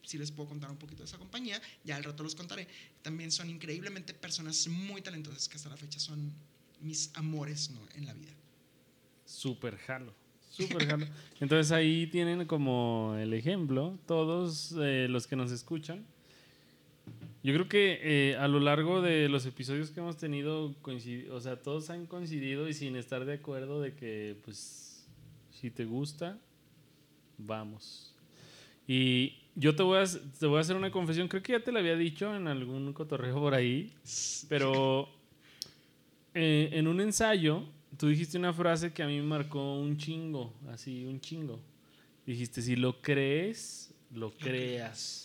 si les puedo contar un poquito de esa compañía, ya al rato los contaré. También son increíblemente personas muy talentosas que hasta la fecha son mis amores ¿no? en la vida. Súper jalo. Súper jalo. [LAUGHS] Entonces ahí tienen como el ejemplo, todos eh, los que nos escuchan. Yo creo que eh, a lo largo de los episodios que hemos tenido, o sea, todos han coincidido y sin estar de acuerdo de que, pues, si te gusta, vamos. Y yo te voy, a, te voy a hacer una confesión, creo que ya te la había dicho en algún cotorreo por ahí, pero eh, en un ensayo tú dijiste una frase que a mí me marcó un chingo, así, un chingo. Dijiste, si lo crees, lo creas.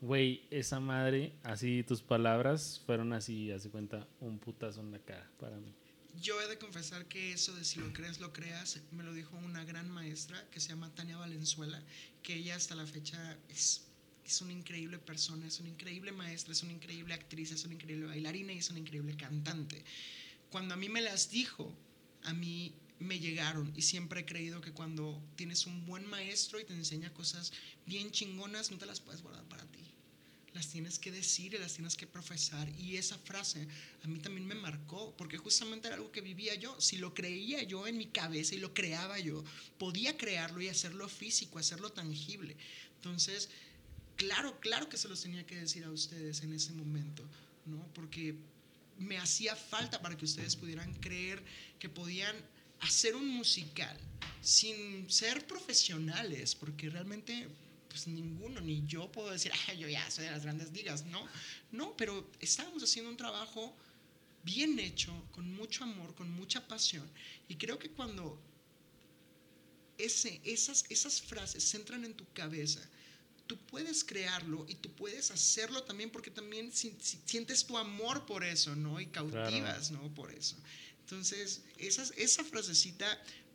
Güey, esa madre, así tus palabras fueron así, hace cuenta, un putazo en la cara para mí. Yo he de confesar que eso de si lo crees, lo creas, me lo dijo una gran maestra que se llama Tania Valenzuela, que ella hasta la fecha es, es una increíble persona, es una increíble maestra, es una increíble actriz, es una increíble bailarina y es una increíble cantante. Cuando a mí me las dijo, a mí me llegaron y siempre he creído que cuando tienes un buen maestro y te enseña cosas bien chingonas, no te las puedes guardar para. Las tienes que decir y las tienes que profesar. Y esa frase a mí también me marcó, porque justamente era algo que vivía yo. Si lo creía yo en mi cabeza y lo creaba yo, podía crearlo y hacerlo físico, hacerlo tangible. Entonces, claro, claro que se los tenía que decir a ustedes en ese momento, ¿no? Porque me hacía falta para que ustedes pudieran creer que podían hacer un musical sin ser profesionales, porque realmente pues ninguno, ni yo puedo decir, ah, yo ya soy de las grandes ligas, no, no, pero estábamos haciendo un trabajo bien hecho, con mucho amor, con mucha pasión, y creo que cuando ese, esas, esas frases entran en tu cabeza, tú puedes crearlo y tú puedes hacerlo también porque también si, sientes tu amor por eso, ¿no? Y cautivas, ¿no? Por eso. Entonces, esas, esa frasecita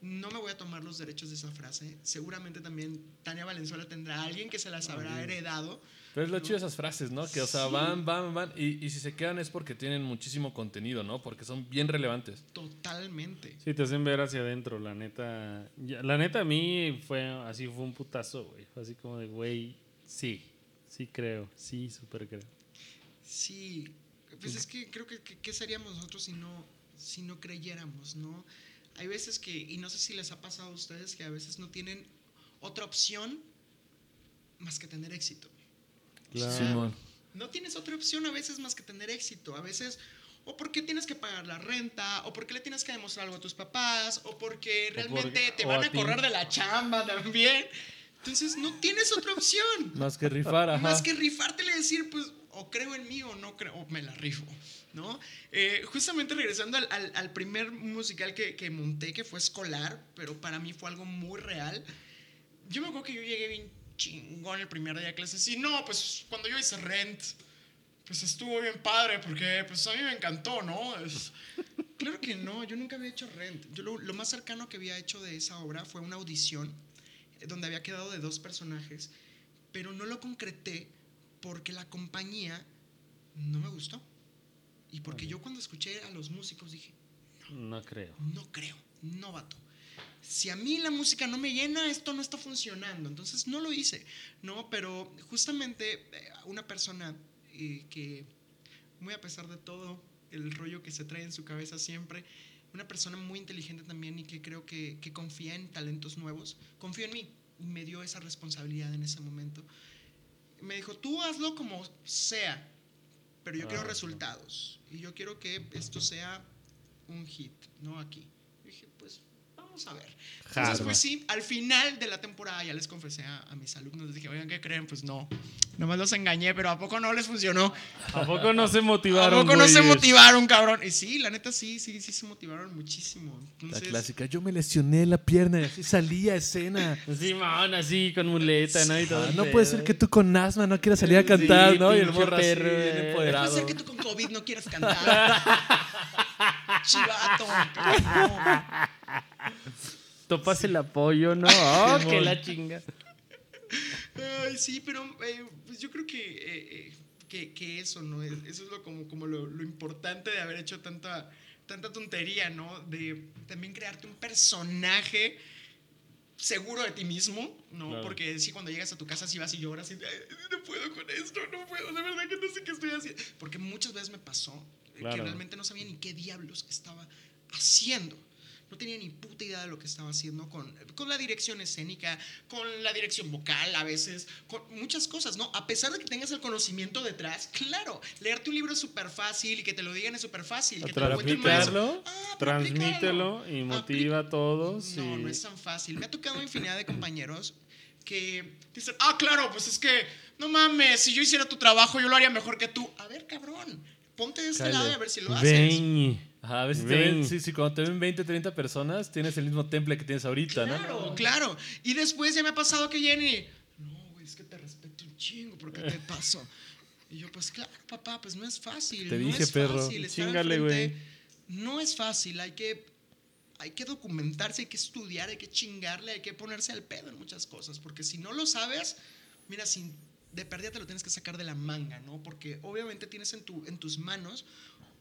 no me voy a tomar los derechos de esa frase. Seguramente también Tania Valenzuela tendrá a alguien que se las habrá heredado. Pero es lo chido de esas frases, ¿no? Que, o sea, van, van, van. Y, y, si se quedan es porque tienen muchísimo contenido, ¿no? Porque son bien relevantes. Totalmente. Sí, te hacen ver hacia adentro, la neta. La neta a mí fue así, fue un putazo, güey. Fue así como de, güey, sí, sí creo, sí, súper creo. Sí, pues es que creo que, ¿qué seríamos nosotros si no, si no creyéramos, ¿no? hay veces que, y no sé si les ha pasado a ustedes, que a veces no tienen otra opción más que tener éxito. Claro. no tienes otra opción a veces más que tener éxito. A veces, o porque tienes que pagar la renta, o porque le tienes que demostrar algo a tus papás, o porque realmente te van a, correr de la chamba también. Entonces no tienes otra opción. Más que rifar, ajá. Más que rifártele y decir, pues, o creo en mí o no creo, o me la rifo. ¿No? Eh, justamente regresando al, primer musical que, monté, que fue escolar, pero para mí fue algo muy real. Yo me acuerdo que yo llegué bien chingón el primer día de clases y no, pues cuando yo hice Rent, pues estuvo bien padre porque pues a mí me encantó, ¿no? claro que no, yo nunca había hecho Rent. Yo lo, lo, más cercano que había hecho de esa obra fue una audición eh, donde había quedado de dos personajes, pero no lo concreté porque la compañía no me gustó. Y porque yo cuando escuché a los músicos dije, no, creo. No creo, no vato. Si a mí la música no me llena, esto no está funcionando. Entonces no lo hice, ¿no? Pero justamente eh, una persona eh, que, muy a pesar de todo el rollo que se trae en su cabeza siempre, una persona muy inteligente también y que creo que, que confía en talentos nuevos, confío en mí y me dio esa responsabilidad en ese momento. Me dijo, tú hazlo como sea, pero yo quiero ah, resultados y yo quiero que esto sea un hit, no aquí. Pues vamos a ver. Entonces, pues sí, al final de la temporada ya les confesé a, mis alumnos, les dije, oigan, ¿qué creen? Pues no, nomás los engañé, pero ¿a poco no les funcionó? ¿A poco no se motivaron? ¿A poco no se motivaron, cabrón? Y sí, la neta sí, sí, sí se motivaron muchísimo. la clásica, yo me lesioné la pierna y así salí a escena. Sí, man, así con muleta, ¿no? Y todo no puede ser que tú con asma no quieras salir a cantar, ¿no? Y el morro así, No puede ser que tú con COVID no quieras cantar. [LAUGHS] Chivato. [LAUGHS] Topas el apoyo, ¿no? [LAUGHS] Oh, que la chinga. Ay, sí, pero eh, pues yo creo que, eh, eh, que, eso, ¿no? Eso es lo, como, como lo, importante de haber hecho tanta, tanta tontería, ¿no? De también crearte un personaje seguro de ti mismo, ¿no? Porque si cuando llegas a tu casa si vas y lloras y no puedo con esto, no puedo, de verdad que no sé qué estoy haciendo. Porque muchas veces me pasó que realmente no sabía ni qué diablos estaba haciendo no tenía ni puta idea de lo que estaba haciendo con, con la dirección escénica, con la dirección vocal a veces, con muchas cosas, ¿no? A pesar de que tengas el conocimiento detrás, claro, leerte un libro es súper fácil y que te lo digan es súper fácil. Que transmítelo, ah, transmítelo y motiva a todos. No, no es tan fácil. Me ha tocado infinidad de compañeros que dicen, ah, claro, pues es que, no mames, si yo hiciera tu trabajo, yo lo haría mejor que tú. A ver, cabrón, ponte de este lado y a ver si lo haces a ver si te ven, sí, sí, cuando te ven 20, 30 personas, tienes el mismo temple que tienes ahorita, ¿no? Claro, claro. Y después ya me ha pasado que Jenny, no, güey, es que te respeto un chingo, ¿por qué te [LAUGHS] paso? Y yo, pues claro, papá, pues no es fácil. Te no dije, es perro. Fácil Chingale, güey. No es fácil, hay que, hay que documentarse, hay que estudiar, hay que chingarle, hay que ponerse al pedo en muchas cosas, porque si no lo sabes, mira, sin, de pérdida te lo tienes que sacar de la manga, ¿no? Porque obviamente tienes en, tu, en tus manos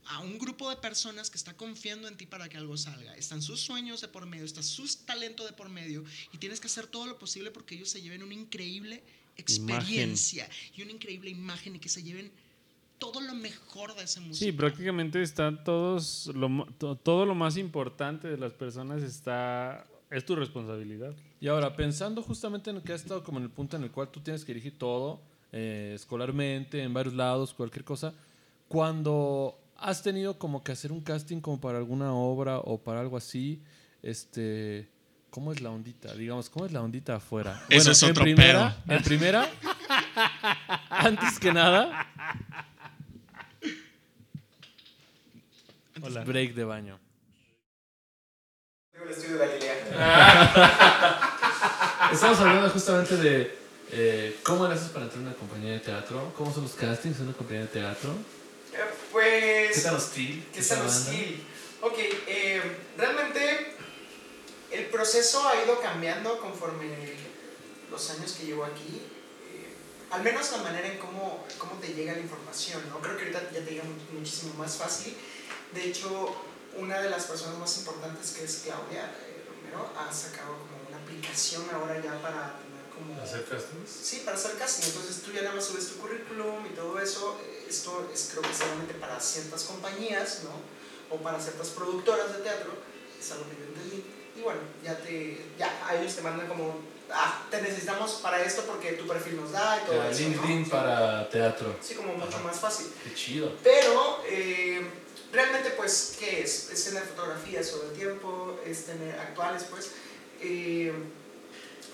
a un grupo de personas que está confiando en ti para que algo salga. Están sus sueños de por medio, está su talento de por medio y tienes que hacer todo lo posible porque ellos se lleven un increíble experiencia y una increíble imagen y que se lleven todo lo mejor de esa música. Sí, prácticamente están todos, lo to- todo lo más importante de las personas está, es tu responsabilidad. Y ahora, pensando justamente en que has estado como en el punto en el cual tú tienes que dirigir todo, eh, escolarmente, en varios lados, cualquier cosa, cuando has tenido como que hacer un casting como para alguna obra o para algo así, este, ¿cómo es la ondita? Digamos, ¿cómo es la ondita afuera? Ese es en otro primera, En primera, antes que nada, Hola. break de baño. el estudio de Galilea. [LAUGHS] Estamos hablando justamente de eh, cómo le haces para entrar en una compañía de teatro, cómo son los castings en una compañía de teatro, Eh, Pues. qué tan hostil, ¿Qué tal hostil? Ok, eh, realmente el proceso ha ido cambiando conforme los años que llevo aquí. Eh, al menos la manera en cómo, cómo te llega la información, ¿no? Creo que ahorita ya te llega mu- muchísimo más fácil. De hecho, una de las personas más importantes que es Claudia eh, Romero ha sacado como una aplicación ahora ya para como... castings? Sí, para hacer casting. Entonces tú ya nada más subes tu currículum y todo eso. Eh, Esto es creo que solamente para ciertas compañías, ¿no? O para ciertas productoras de teatro. Es algo que yo entendí. Y bueno, ya te, ya a ellos te mandan como, ah, te necesitamos para esto porque tu perfil nos da y todo Ya, eso. LinkedIn ¿no? para teatro. Sí, como mucho Ajá. más fácil. Qué chido. Pero eh, realmente, pues, ¿qué es? Es tener fotografías sobre el tiempo, es tener actuales, pues, eh,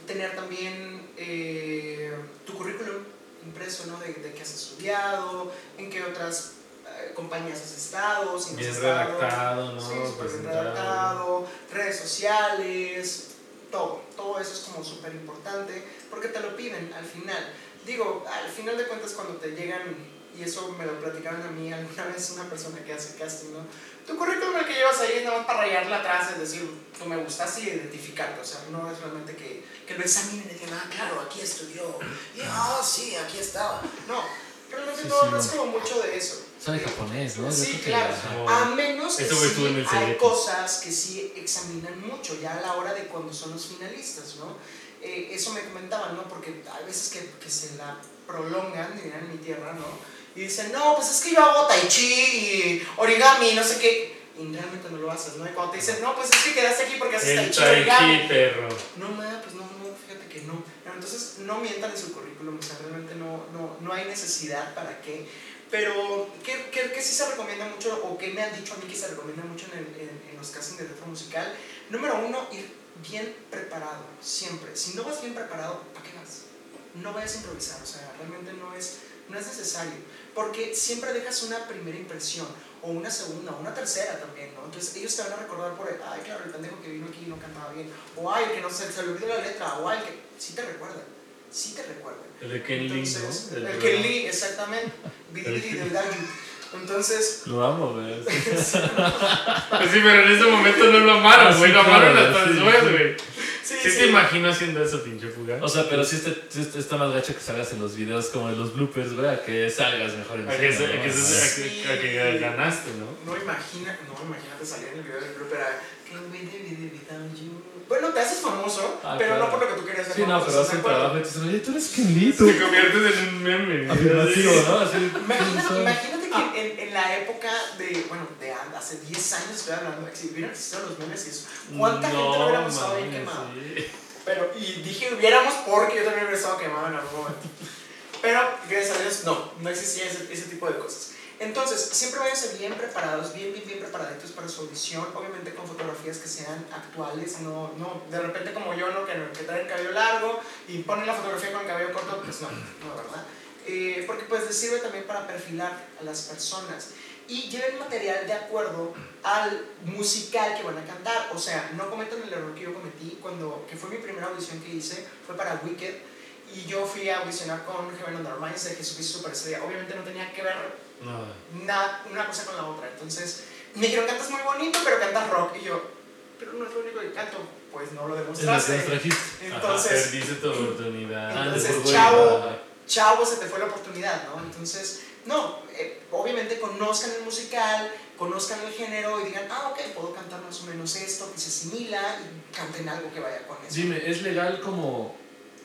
tener también eh, tu currículum impreso, ¿no? De, de qué has estudiado, en qué otras eh, compañías has estado, si Bien has redactado, ¿no? Sí, redactado, redes sociales, todo, todo eso es como súper importante porque te lo piden al final. Digo, al final de cuentas cuando te llegan, y eso me lo platicaron a mí alguna [LAUGHS] vez una persona que hace casting, ¿no? Tu currículum el que llevas ahí es nada más para rayarla atrás, es decir, tú me gustaste y identificarte, o sea, no es realmente que, que lo examinen y digan, ah, claro, aquí estudió, y ah, sí, aquí estaba. No, realmente Sí, no, sí, no es como mucho de eso. Sabe japonés, ¿no? Sí, que- claro. ajá. A menos que sí estuvo en el hay cosas que sí examinan mucho ya a la hora de cuando son los finalistas, ¿no? Eh, eso me comentaban, ¿no? Porque hay veces que, que se la prolongan, dirían en mi tierra, ¿no? Y dicen, no, pues es que yo hago tai chi y origami, no sé qué. Y realmente no lo haces, ¿no? Y cuando te dicen, no, pues es que quedaste aquí porque haces tai chi, tai origami. chi, perro. No, pues no, no, fíjate que no. Entonces no mientan en su currículum, o sea, realmente no, no, no hay necesidad para qué. Pero, ¿qué, qué, qué sí se recomienda mucho, o qué me han dicho a mí que se recomienda mucho en, el- en- en los castings de teatro musical? Número uno, ir bien preparado, siempre. Si no vas bien preparado, ¿para qué vas? No vayas a improvisar, o sea, realmente no es, no es necesario. Porque siempre dejas una primera impresión, o una segunda, o una tercera también, ¿no? Entonces ellos te van a recordar por, el, ay, claro, el pendejo que vino aquí no cantaba bien, o ay, el que no se, se le olvidó la letra, o ay, el que. Sí te recuerdan, sí te recuerdan. El de Ken Lee, ¿no? El, Del Ken. Lee, exactamente. [LAUGHS] Entonces, Lo amo, güey. [LAUGHS] Pues [LAUGHS] sí, pero en ese momento no lo amaron, Ah, güey. sí, lo amaron hasta sí, después, sí. güey. sí, ¿Qué sí. te imagino haciendo eso, pinche fugaz? O sea, pero sí, este, sí este- está más gacho que salgas en los videos como en los bloopers, güey, a que salgas mejor en A que, escena, se- a ¿no? que, se- a Sí. que- a que ganaste, ¿no? No imagina, no imagínate salir en el video del blooper a "Can we do it without you?". Bueno, te haces famoso, Ah, pero claro. no por lo que tú querías hacer. Sí, no, pero hace el trabajo y te dicen, oye, tú eres Ken Lee, tú. Te conviertes en un meme. Afirmativo, ¿no? Así, [LAUGHS] Imagínate, ¿quién imagínate que en, en la época de, bueno, de hace 10 años estoy hablando, si hubieran existido los memes y eso, ¿cuánta gente lo hubiéramos estado bien mames, quemado? sí. Pero, y dije hubiéramos porque yo también hubiera estado quemado en algún momento. Pero, gracias a Dios, no, no existía ese, ese tipo de cosas. Entonces, siempre váyanse bien preparados, bien, bien, bien preparaditos para su audición, obviamente con fotografías que sean actuales, no, no de repente como yo, ¿no? que, que trae el cabello largo y ponen la fotografía con el cabello corto, pues no, no, ¿verdad? Eh, porque pues les sirve también para perfilar a las personas y lleven material de acuerdo al musical que van a cantar. O sea, no cometan el error que yo cometí cuando, que fue mi primera audición que hice, fue para Wicked. Y yo fui a audicionar con Heaven Our Minds de Jesucristo Superestrella. Obviamente no tenía que ver Nada, una cosa con la otra. Entonces me dijeron, cantas muy bonito, pero cantas rock. Y yo, pero no es lo único que canto. Pues no lo demostraste. Entonces, Ajá, perdiste tu oportunidad. Entonces, chavo, chavo, se te fue la oportunidad, ¿no? Entonces, no, eh, obviamente conozcan el musical, conozcan el género y digan, ah, ok, puedo cantar más o menos esto, que se asimila y canten algo que vaya con eso. Dime, ¿es legal como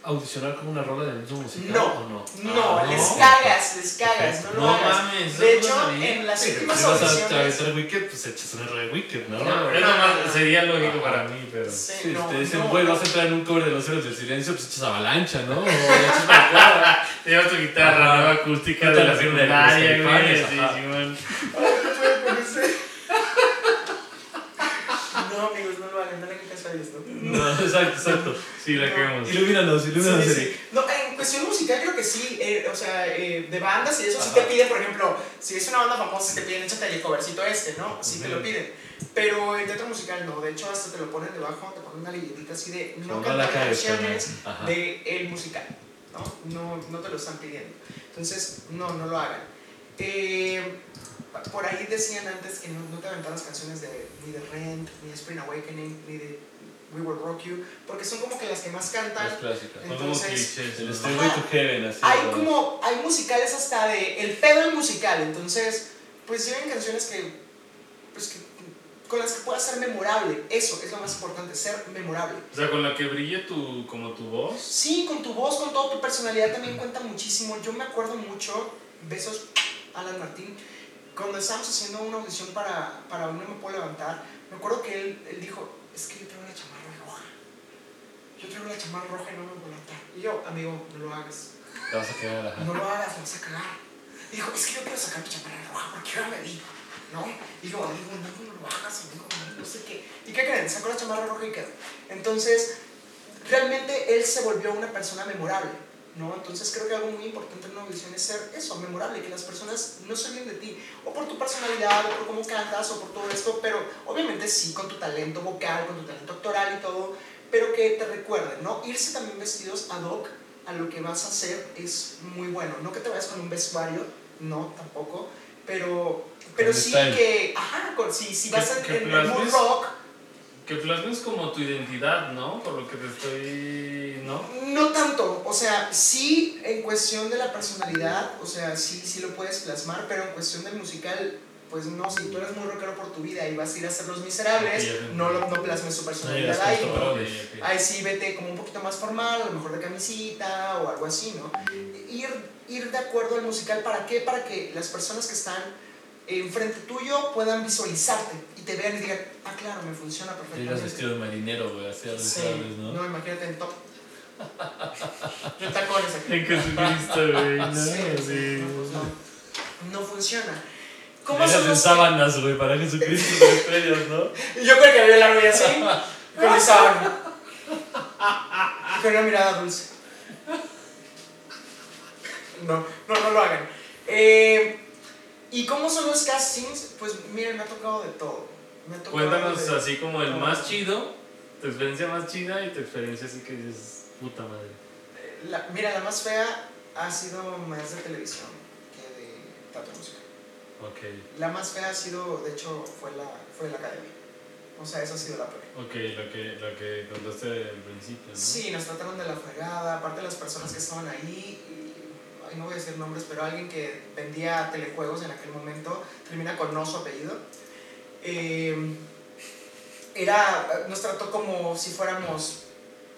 audicionar con una rola del mismo musical No, o no? no, Ah, les cagas, les cagas, no lo No hagas. mames, de no hecho, sabía. en las Sí, últimas si vas a audiciones... hacer Wicked, pues echas una rola de Wicked, ¿no? No, lo más- sería lógico para mí, pero. Sí, Sí, no, te dicen, no, güey, no. vas a entrar en un cover de los héroes del silencio, pues echas avalancha, ¿no? [LAUGHS] O echas una cuadra. Te [LAUGHS] llevas tu guitarra nueva acústica de la secundaria, güey. Sí. Simón. [LAUGHS] No, amigos, no lo hagan, no le caso a ¿no? No, exacto, exacto. Sí, la No. queremos. Ilumínanos, ilumínanos. Sí, sí. No, en cuestión musical creo que sí, eh, o sea, eh, de bandas y eso sí Ajá. te piden, por ejemplo, si es una banda famosa, sí te piden, échate el covercito este, ¿no? Sí te lo piden. Pero en teatro musical no, de hecho hasta te lo ponen debajo, te ponen una leyendita así de no cantar canciones. Ajá. de el musical, ¿no? ¿no? No te lo están pidiendo. Entonces, no, no lo hagan. Eh, por ahí decían antes que no, no te aventaras canciones de, ni de Rent, ni de Spring Awakening, ni de We Will Rock You, porque son como que las que más cantan. Las clásicas. Son como Entonces, clichés. El ¿no? Stairway to Heaven, así. hay como, hay musicales hasta de el pedo del musical, entonces, pues lleven canciones que, pues que, con las que puedas ser memorable, eso es lo más importante, ser memorable. O sea, con la que brille tu, como tu voz. Sí, con tu voz, con toda tu personalidad también cuenta muchísimo. Yo me acuerdo mucho, besos Alan Martín, cuando estábamos haciendo una audición para, para No Me Puedo Levantar, me acuerdo que él, él dijo, es que yo roja. Yo traigo la chamarra roja y no me levantar. Y yo, amigo, no lo hagas. Te vas a quedar, ajá. no lo hagas, lo vas a cagar. Dijo, es que yo quiero sacar mi chamarra roja porque ahora me vi, ¿no? Y yo, amigo, no, no lo hagas, amigo, no, no sé qué. ¿Y qué creen? Sacó la chamarra roja y quedó. Entonces, realmente él se volvió una persona memorable, ¿no? Entonces creo que algo muy importante en una audición es ser eso, memorable, que las personas no se olviden de ti, o por tu personalidad, o por cómo cantas, o por todo esto, pero obviamente sí, con tu talento vocal, con tu talento actoral y todo, pero que te recuerden, ¿no? Irse también vestidos ad hoc a lo que vas a hacer es muy bueno. No que te vayas con un vestuario, no, tampoco, pero, pero sí style. que, ajá, con- si, si vas Que- en, plasmes- rock, Que plasmes como tu identidad, ¿no? Por lo que te estoy. ¿No? no tanto, o sea, sí en cuestión de la personalidad, o sea, sí, sí lo puedes plasmar, pero en cuestión del musical, pues no, si tú eres muy rockero por tu vida y vas a ir a hacer Los Miserables, Ok, ya te no, lo- no plasmes No personalidad ahí, esto, ¿no? bro. Ok, ok. Ahí sí vete como un poquito más formal, a lo mejor de camisita o algo así, ¿no? Ir, ir de acuerdo al musical, ¿para qué? Para que las personas que están enfrente tuyo puedan visualizarte y te vean y digan, ah, claro, me funciona perfectamente. vestido de marinero, güey, así a los Sí, ¿no? no, imagínate en top. [LAUGHS] Yo tacones aquí. En Jesucristo, güey. ¿no? Sí, Sí. no, pues no, no funciona. ¿Cómo son los sábanas, güey, para Jesucristo [LAUGHS] con estrellas, ¿no? Yo con el cabello largo y así, con mi sábana. Con una mirada dulce. No, no, no lo hagan. Eh, ¿Y cómo son los castings? Pues miren, me ha tocado de todo. Me ha tocado Cuéntanos de- así como el más chido, tu experiencia más chida y tu experiencia así que dices, puta madre. La- mira, la más fea ha sido más de televisión que de teatro musical. Ok, La más fea ha sido, de hecho, fue la, fue la academia. O sea, esa ha sido la peor. ok, lo que, lo que contaste al principio, ¿no? Sí, nos trataron de la fregada, aparte las personas que estaban ahí, y, ay, no voy a decir nombres, pero alguien que vendía telejuegos en aquel momento, termina con no su apellido, eh, era, nos trató como si fuéramos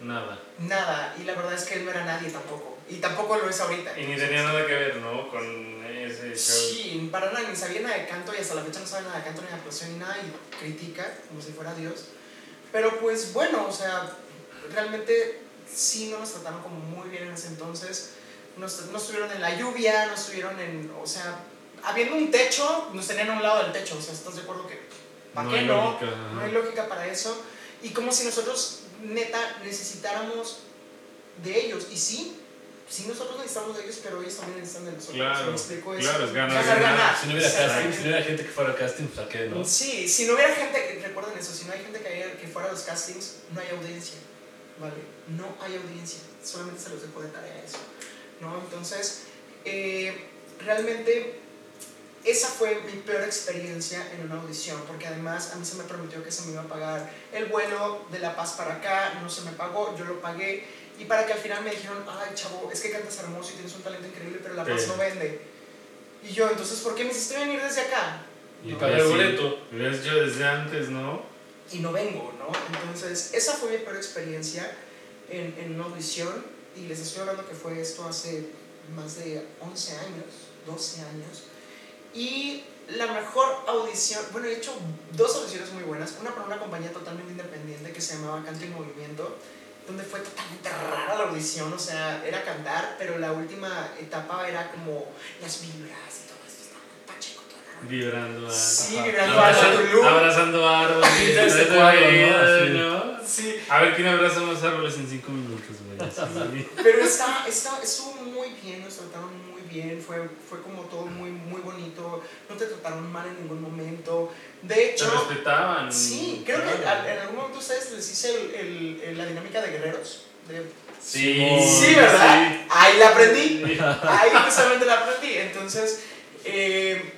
Nada. nada, y la verdad es que él no era nadie tampoco, y tampoco lo es ahorita. Y ni tenía nada que ver, ¿no? Con ese show. Sí, para nada, ni sabía nada de canto y hasta la fecha no sabe nada de canto ni de actuación ni nada y critica como si fuera Dios. Pero pues bueno, o sea, realmente sí no nos trataron como muy bien en ese entonces. No, est- no estuvieron en la lluvia, no estuvieron en, o sea, habiendo un techo, nos tenían a un lado del techo, o sea, ¿estás de acuerdo que ¿para No qué no? lógica. No hay lógica para eso. Y como si nosotros, neta, necesitáramos de ellos. Y sí, sí nosotros necesitamos de ellos, pero ellos también necesitan de nosotros. Claro, ¿Me explico eso? claro, es ganar, Ganar, ganar. ganar. Si no hubiera casting, si no hubiera gente que fuera al casting, pues a qué, ¿no? Sí, si no hubiera gente, recuerden eso, si no hay gente que, haya- que fuera a los castings, no hay audiencia, ¿vale? No hay audiencia, solamente se los dejo de tarea eso, ¿no? Entonces, eh, realmente esa fue mi peor experiencia en una audición, porque además a mí se me prometió que se me iba a pagar el vuelo de La Paz para acá, no se me pagó, yo lo pagué, y para que al final me dijeron, ay chavo, es que cantas hermoso y tienes un talento increíble, pero La Paz Sí. no vende. Y yo, entonces, ¿por qué me hiciste venir desde acá? Y No. pagar el boleto. Lo hubieras hecho desde antes, ¿no? y no vengo, ¿no? Entonces, esa fue mi peor experiencia en, en una audición y les estoy hablando que fue esto hace más de 11 años, 12 años, y la mejor audición, bueno, he hecho dos audiciones muy buenas, una para una compañía totalmente independiente que se llamaba Canto y Movimiento, donde fue totalmente rara la audición, o sea, era cantar, pero la última etapa era como las vibras y todo esto, estaba pacheco, todo. Vibrando a. Sí, vibrando a Abrazando-. Abrazando árboles. ¿no? Sí, A ver quién abraza más árboles en cinco minutos, güey. Pero está, está, estuvo muy bien, nos trataron muy bien, fue, fue como todo muy, muy bonito, no te trataron mal en ningún momento. De Te hecho, respetaban. sí, creo que al- en algún momento ustedes les hice el, el- la dinámica de guerreros. de- Sí, sí, ¿verdad? sí. Ahí la aprendí, ahí precisamente la aprendí. Entonces, eh,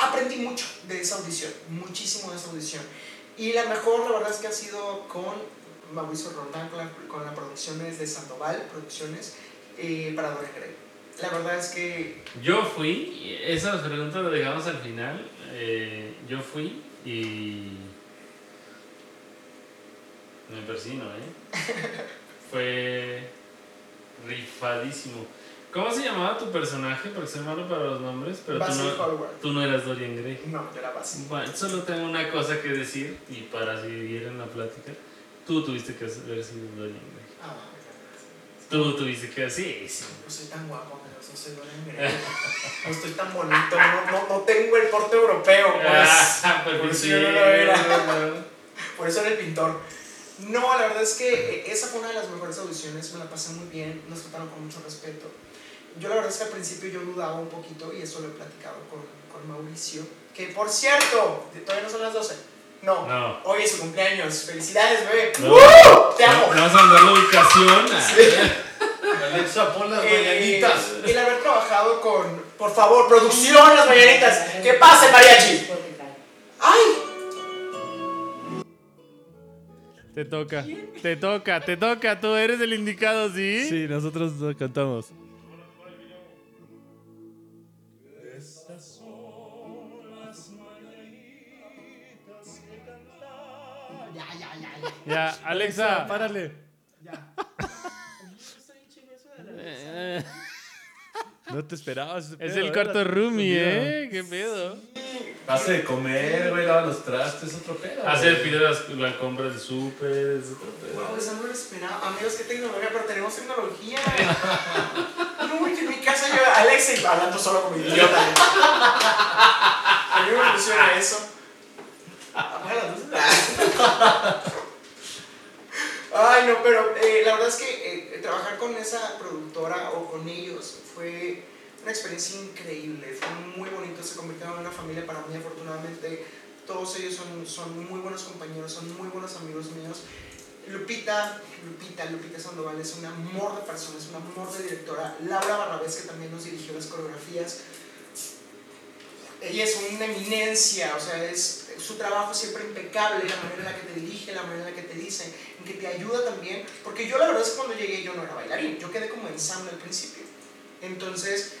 aprendí mucho de esa audición, muchísimo de esa audición. Y la mejor, la verdad es que ha sido con Mauricio Roldán, con, la- con las producciones de Sandoval, producciones eh, para Dorian Gray. La verdad es que Yo fui, esa pregunta la dejamos al final. eh, yo fui y. Me persino, ¿eh? [LAUGHS] Fue rifadísimo. ¿Cómo se llamaba tu personaje? Porque soy malo para los nombres, pero tú Basil no, tú no eras Dorian Gray. No, yo era básico. Bueno, solo tengo una cosa que decir y para seguir en la plática. Tú tuviste que haber sido Dorian Gray. Ah, Tú tuviste que sí, sí. no soy tan guapo, no soy. No estoy tan bonito, no, no, no tengo el porte europeo, pues. Ah, [LAUGHS] por eso sí, yo no lo era. [LAUGHS] Por eso era el pintor. No, la verdad es que eh, esa fue una de las mejores audiciones, me la pasé muy bien, nos trataron con mucho respeto. Yo la verdad es que al principio yo dudaba un poquito y eso lo he platicado con, con Mauricio, que por cierto, todavía no son las 12. No, No. hoy es su cumpleaños. Felicidades, bebé. Te amo. No, vamos a mandar la ubicación. [LAUGHS] Alexa, pon las Eh, mañanitas. el haber trabajado con, por favor, producción, las mañanitas. ¿Qué pasa, mariachi? ¡Ay! Te toca, te toca, te toca. Tú eres el indicado, ¿sí? Sí, nosotros cantamos. Ya, ya, ya, ya. Ya, Alexa. párale. ya. [LAUGHS] Eh, [LAUGHS] No te esperabas. ese Es pedo, el cuarto roomie. ¿eh? ¿Qué pedo? Hace de comer, güey, lava los trastes, otro pedo. Hacer güey. pide las- la compra del súper, es otro pedo. Wow, esa no lo esperaba. Amigos, qué tecnología, pero tenemos tecnología. No, que en mi casa yo, Alexa, y hablando solo como idiota. A mí me funciona eso. Apaga las luces. Ay, no, pero eh, la verdad es que eh, trabajar con esa productora o con ellos fue una experiencia increíble. Fue muy bonito, se convirtieron en una familia para mí, afortunadamente. Todos ellos son, son muy buenos compañeros, son muy buenos amigos míos. Lupita, Lupita, Lupita Sandoval es un amor de persona, es un amor de directora. Laura Barrabés, que también nos dirigió las coreografías. Ella es una eminencia, o sea, es su trabajo siempre impecable, la manera en la que te dirige, la manera en la que te dice, que te ayuda también. Porque yo la verdad es que cuando llegué yo no era bailarín, yo quedé como ensamble al principio. Entonces,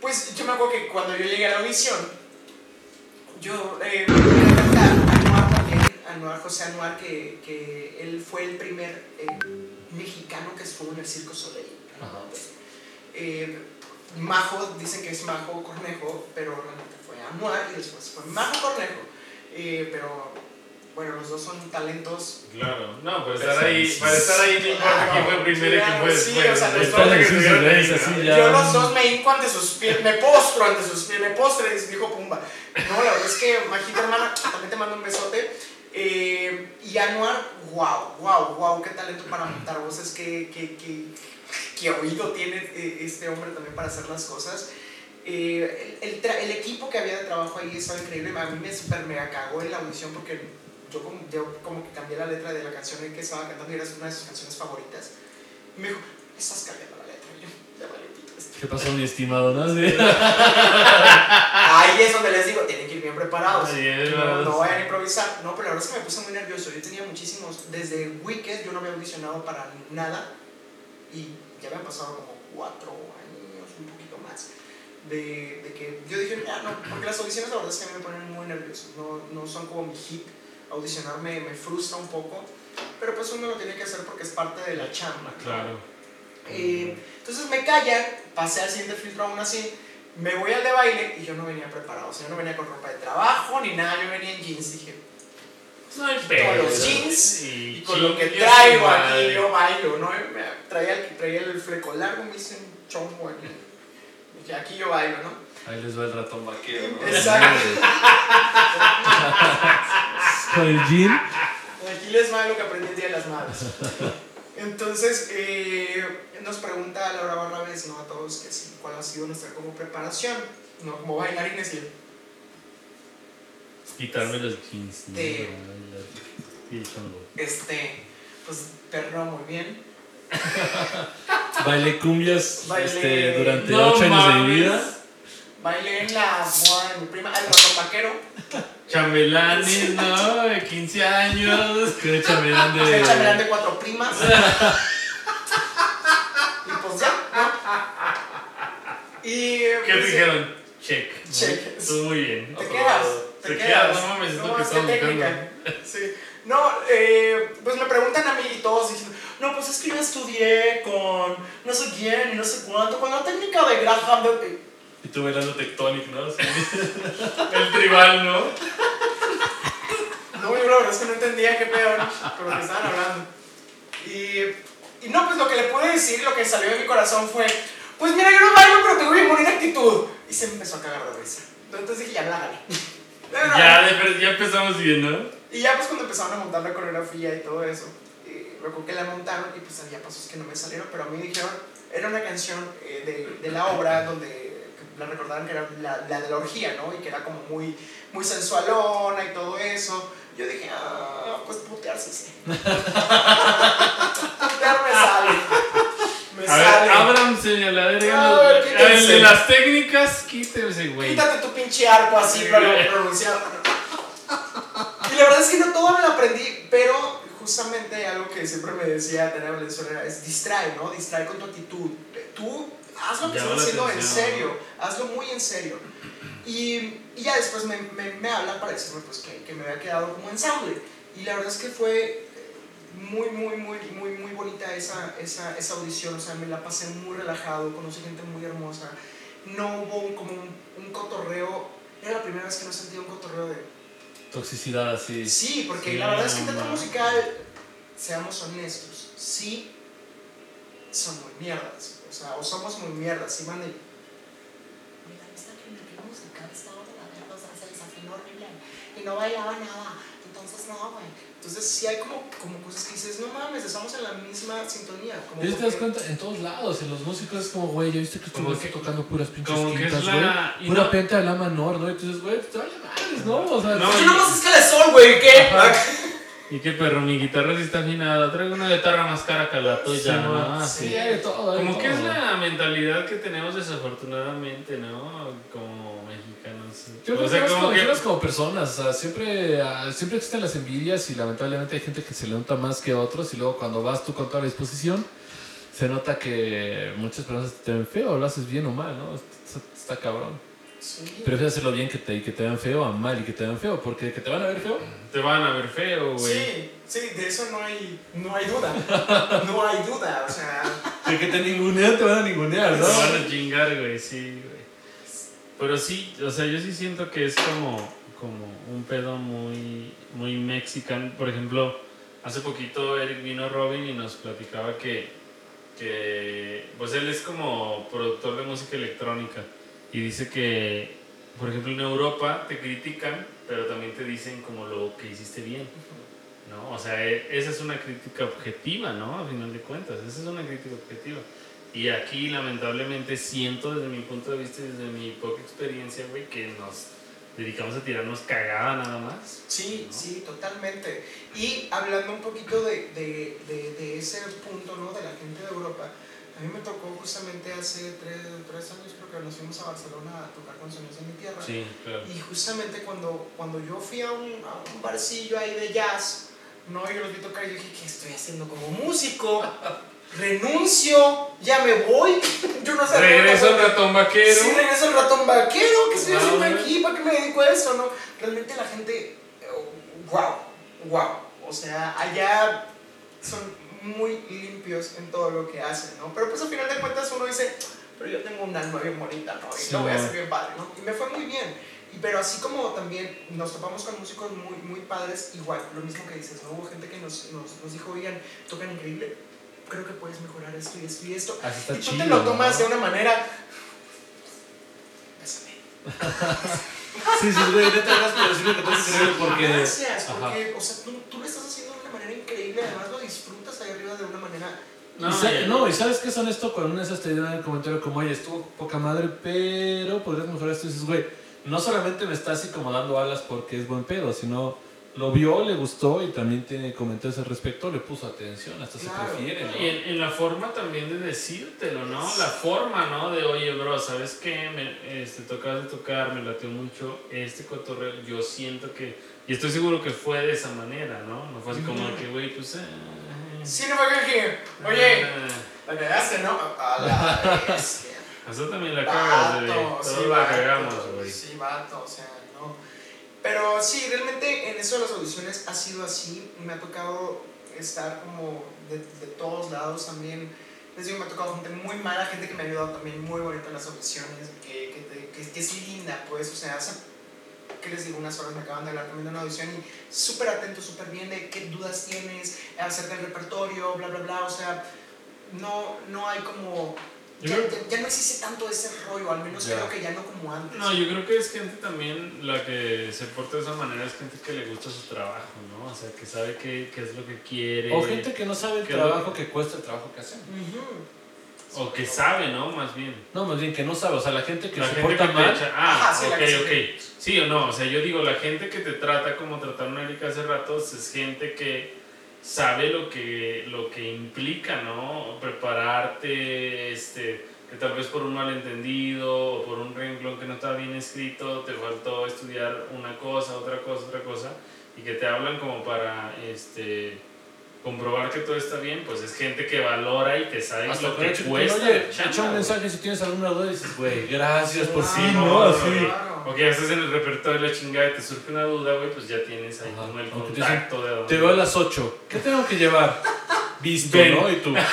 pues yo me acuerdo que cuando yo llegué a la audición, yo eh, quería cantar a Anuar también, Anuar, José Anuar, que, que él fue el primer eh, mexicano que estuvo en el Circo Soleil. Eh, Majo, dicen que es Majo Cornejo, pero realmente fue Anuar y después fue Majo Cornejo. Eh, pero bueno, los dos son talentos. Claro, no, pero estar ahí, para estar ahí no importa quién fue primero y quién fue claro, sí, después. o sea, los dos. Yo los dos me hinco ante sus pies, me postro ante sus pies, me postro y dijo Pumba. No, la verdad es que Majita hermana, también te mando un besote. Eh, y Anuar, wow, wow, wow, qué talento para montar voces, qué, qué, qué, qué oído tiene eh, este hombre también para hacer las cosas. Eh, el, el tra- el equipo que había de trabajo ahí estaba increíble, a mí me super mega cagó en la audición porque yo como, yo como que cambié la letra de la canción en que estaba cantando y era una de sus canciones favoritas. Y me dijo, estás cambiando la letra. Y yo, ya vale, pito esto". ¿Qué pasó, mi estimado? ¿No? Sí. [LAUGHS] Ahí es donde les digo, tienen que ir bien preparados. Es, no, no vayan a improvisar. No, pero la verdad es que me puse muy nervioso. Yo tenía muchísimos, desde Wicked yo no había audicionado para nada y ya me han pasado como cuatro años, un poquito más. De, de que yo dije, ya no, porque las audiciones la verdad es que a mí me ponen muy nervioso. No, no son como mi hit. Audicionar me, me frustra un poco, pero pues uno lo tiene que hacer porque es parte de la chamba. Claro. Eh, entonces me callan, pasé al siguiente filtro aún así, me voy al de baile y yo no venía preparado, o sea, yo no venía con ropa de trabajo ni nada, yo venía en jeans, dije, No hay con los jeans y con lo que traigo aquí yo bailo, ¿no? Me traía, el- traía el fleco largo, me hice un chongo aquí, dije, aquí yo bailo, ¿no? Ahí les va el ratón vaquero. ¿no? Exacto. [LAUGHS] Con el jean. Aquí les va lo que aprendí el Día de las Madres. Entonces, eh, nos pregunta Laura Barrabés, ¿no? A todos, que sí, cuál ha sido nuestra como preparación, ¿no? Como bailarines Quitarme los jeans. chongo. este, pues, perro muy bien. Bailé cumbias Bailé- este, durante No ocho años de mi vida. Bailé en la boda de mi prima, el ratón vaquero, Chambelanes, ¿no? De 15 años. [LAUGHS] Que de chambelán de. chambelán de cuatro primas. [LAUGHS] y pues ya, ¿no? Y. ¿Qué te pues, dijeron? Check. Check. Tú muy bien. Te quedas. Te Te quedas. quedas. No mames, es No, lo que es que estamos buscando. técnica. Sí. No, eh, pues me preguntan a mí y todos diciendo, no, pues es que yo estudié con no sé quién y no sé cuánto, con la técnica de Graham. de- Y tú bailando Tectonic, ¿no? Sí. [LAUGHS] El tribal, ¿no? No, yo la verdad es que no entendía qué pedo con lo que estaban hablando. Y, y no, pues lo que le pude decir, lo que salió de mi corazón fue, pues mira, yo no bailo, pero tengo bien bonita actitud. Y se me empezó a cagar de risa. Entonces dije, ya, hágale. [LAUGHS] Ya, ya empezamos bien, ¿no? Y ya pues cuando empezaron a montar la coreografía y todo eso, eh, recuerdo que la montaron y pues había pasos que no me salieron, pero a mí dijeron, era una canción eh, de, de la obra donde la recordaban que era la, la de la orgía, ¿no? Y que era como muy, muy sensualona y todo eso. Yo dije, ah, pues putearse sí. [LAUGHS] Putear me sale. Me A ver, sale. Abraham señaladera. A ver, El de las técnicas, quítense, güey. Quítate tu pinche arco así, Sí, pero güey. pronunciado. Y la verdad es que no todo me lo aprendí, pero justamente algo que siempre me decía Tania Valenzuela es distrae, ¿no? Distrae con tu actitud. Tú haz lo que estás la haciendo en serio, hazlo muy en serio. Y, y ya después me, me, me habla para decirme pues, que, que me había quedado como ensamble. Y la verdad es que fue eh, muy, muy, muy, muy, muy bonita esa, esa, esa audición. O sea, me la pasé muy relajado, conocí gente muy hermosa. No hubo un- como un, un cotorreo. Era la primera vez que no sentía un cotorreo de... Toxicidad así. Sí, porque Sí, la verdad es que no teatro musical, seamos honestos, sí son muy mierdas. O sea, o somos muy mierdas. Sí, van de... Mira, esta que metió musical estaba de la mierda, o sea, se desafinó horrible y no bailaba nada. Entonces, no, güey. Entonces, sí hay como, como cosas que dices, no mames, estamos en la misma sintonía. Como te das cuenta en todos lados, en los músicos es como, güey, ya viste que estuviste que- tocando puras pinches como que es quintas, la- güey. y Pura no- penta de la menor, ¿no? Y entonces, güey, pues te vale madres, ¿no? O sea, No, Pues y- no más escala de sol, güey, ¿qué? ¿Y qué perro? Mi guitarra sí está afinada. Traigo una guitarra más cara que la tuya, sí, ¿no? sí, hay de todo. hay Como que todo. es la mentalidad que tenemos desafortunadamente, ¿no? Como Yo creo o sea, que, como como, que... como personas, o sea, siempre, ah, siempre existen las envidias y lamentablemente hay gente que se le nota más que otros y luego cuando vas tú con toda la disposición, se nota que muchas personas te ven feo, lo haces bien o mal, ¿no? Está, está cabrón. Sí. Prefieres hacerlo bien que te, que te vean feo a mal y que te vean feo, porque que te van a ver feo. Te van a ver feo, güey. Sí, sí, de eso no hay, no hay duda. No hay duda, o sea. De que te ningunean, te van a ningunear, Te van a chingar, güey, sí. Pero sí, o sea, yo sí siento que es como, como un pedo muy, muy mexicano. Por ejemplo, hace poquito Eric vino Robin y nos platicaba que, que, pues él es como productor de música electrónica y dice que, por ejemplo, en Europa te critican, pero también te dicen como lo que hiciste bien. ¿no? O sea, e- esa es una crítica objetiva, ¿no? A final de cuentas, esa es una crítica objetiva. Y aquí, lamentablemente, siento desde mi punto de vista y desde mi poca experiencia, güey, que nos dedicamos a tirarnos cagada nada más. Sí, ¿no? sí, totalmente. Y hablando un poquito de, de, de, de ese punto, ¿no? De la gente de Europa, a mí me tocó justamente hace tres, tres años, creo que nos fuimos a Barcelona a tocar con Sonidos de mi Tierra. Sí, claro. Y justamente cuando, cuando yo fui a un, a un barcillo ahí de jazz, no, yo los vi tocar y yo dije, ¿qué estoy haciendo como músico? Renuncio, ya me voy. Yo no sabía. Regreso al ratón vaquero. Sí, regreso al ratón vaquero. ¿Qué estoy Ah, haciendo bueno. aquí? ¿Para qué me dedico a eso? No? Realmente la gente, wow, wow. O sea, allá son muy limpios en todo lo que hacen, ¿no? Pero pues al final de cuentas uno dice, pero yo tengo un alma bien bonita, ¿no? Y Sí, lo voy a hacer bien padre, ¿no? Y me fue muy bien. Y, pero así como también nos topamos con músicos muy, muy padres, igual, lo mismo que dices, ¿no? Hubo gente que nos, nos, nos dijo, oigan, tocan increíble, creo que puedes mejorar esto y esto y esto. Así está y tú chido, te lo tomas ¿no? de una manera... Bésame. Sí, sí, güey, neta, gracias por decirme que todo es increíble porque. Gracias, Ajá. porque, o sea, tú, tú lo estás haciendo de una manera increíble, además lo disfrutas ahí arriba de una manera... No, y, sa- no, y sabes qué son esto cuando una de esas te dan el comentario como, oye, estuvo poca madre, pero podrías mejorar esto. Y dices, güey, no solamente me está así como dando alas porque es buen pedo, sino lo vio, le gustó y también tiene comentarios al respecto, le puso atención, hasta Claro. se prefiere, ¿no? Y en, en la forma también de decírtelo, ¿no? La forma, ¿no? De, oye, bro, ¿sabes qué? Me, este, tocas de tocar, me latió mucho este cotorreo. Yo siento que... Y estoy seguro que fue de esa manera, ¿no? No fue así como que, güey, pues... eh, Sí, no me que Oye, ah, la cagaste, ¿no? A la [LAUGHS] también la cagas, güey. Todos sí, la cagamos, güey. Sí, vato, o sea. Pero sí, realmente en eso de las audiciones ha sido así. Me ha tocado estar como de, todos lados también. Les digo, me ha tocado gente muy mala, gente que me ha ayudado también muy bonito en las audiciones, que- que es linda, pues, o sea, hace, ¿qué les digo? Unas horas me acaban de hablar también de una audición y súper atento, súper bien de qué dudas tienes acerca del repertorio, bla, bla, bla, o sea, no, no hay como... Ya, creo- ya- ya no existe tanto ese rollo, al menos Ya. creo que ya no como antes. No, yo creo que es gente también la que se porta de esa manera, es gente que le gusta su trabajo, ¿no? O sea, que sabe qué, qué es lo que quiere. O gente que no sabe el trabajo lo- que cuesta el trabajo que hacen. Ujú. O que sabe, ¿no? Más bien. No, más bien que no sabe, o sea, la gente que la se gente porta que mal. echa- Ah, Ajá, sí, ok, ok. Sí o no, o sea, yo digo, la gente que te trata como trataron a Erika hace rato es gente que sabe lo que, lo que implica, ¿no? Prepararte, este, que tal vez por un malentendido o por un renglón que no estaba bien escrito, te faltó estudiar una cosa, otra cosa, otra cosa, y que te hablan como para, este comprobar que todo está bien, pues es gente que valora y que sabe Hasta lo que cuesta. oye, echa un mensaje si tienes alguna duda y dices, güey, gracias por sí, no, ¿no? Así. Claro. O que ya estás en el repertorio de la chingada y te surge una duda, güey, pues ya tienes ahí Ajá. como el te contacto de dónde. Te veo a las 8. ¿Qué tengo que llevar? Visto, Ven. ¿no? Y tú. [LAUGHS] bueno,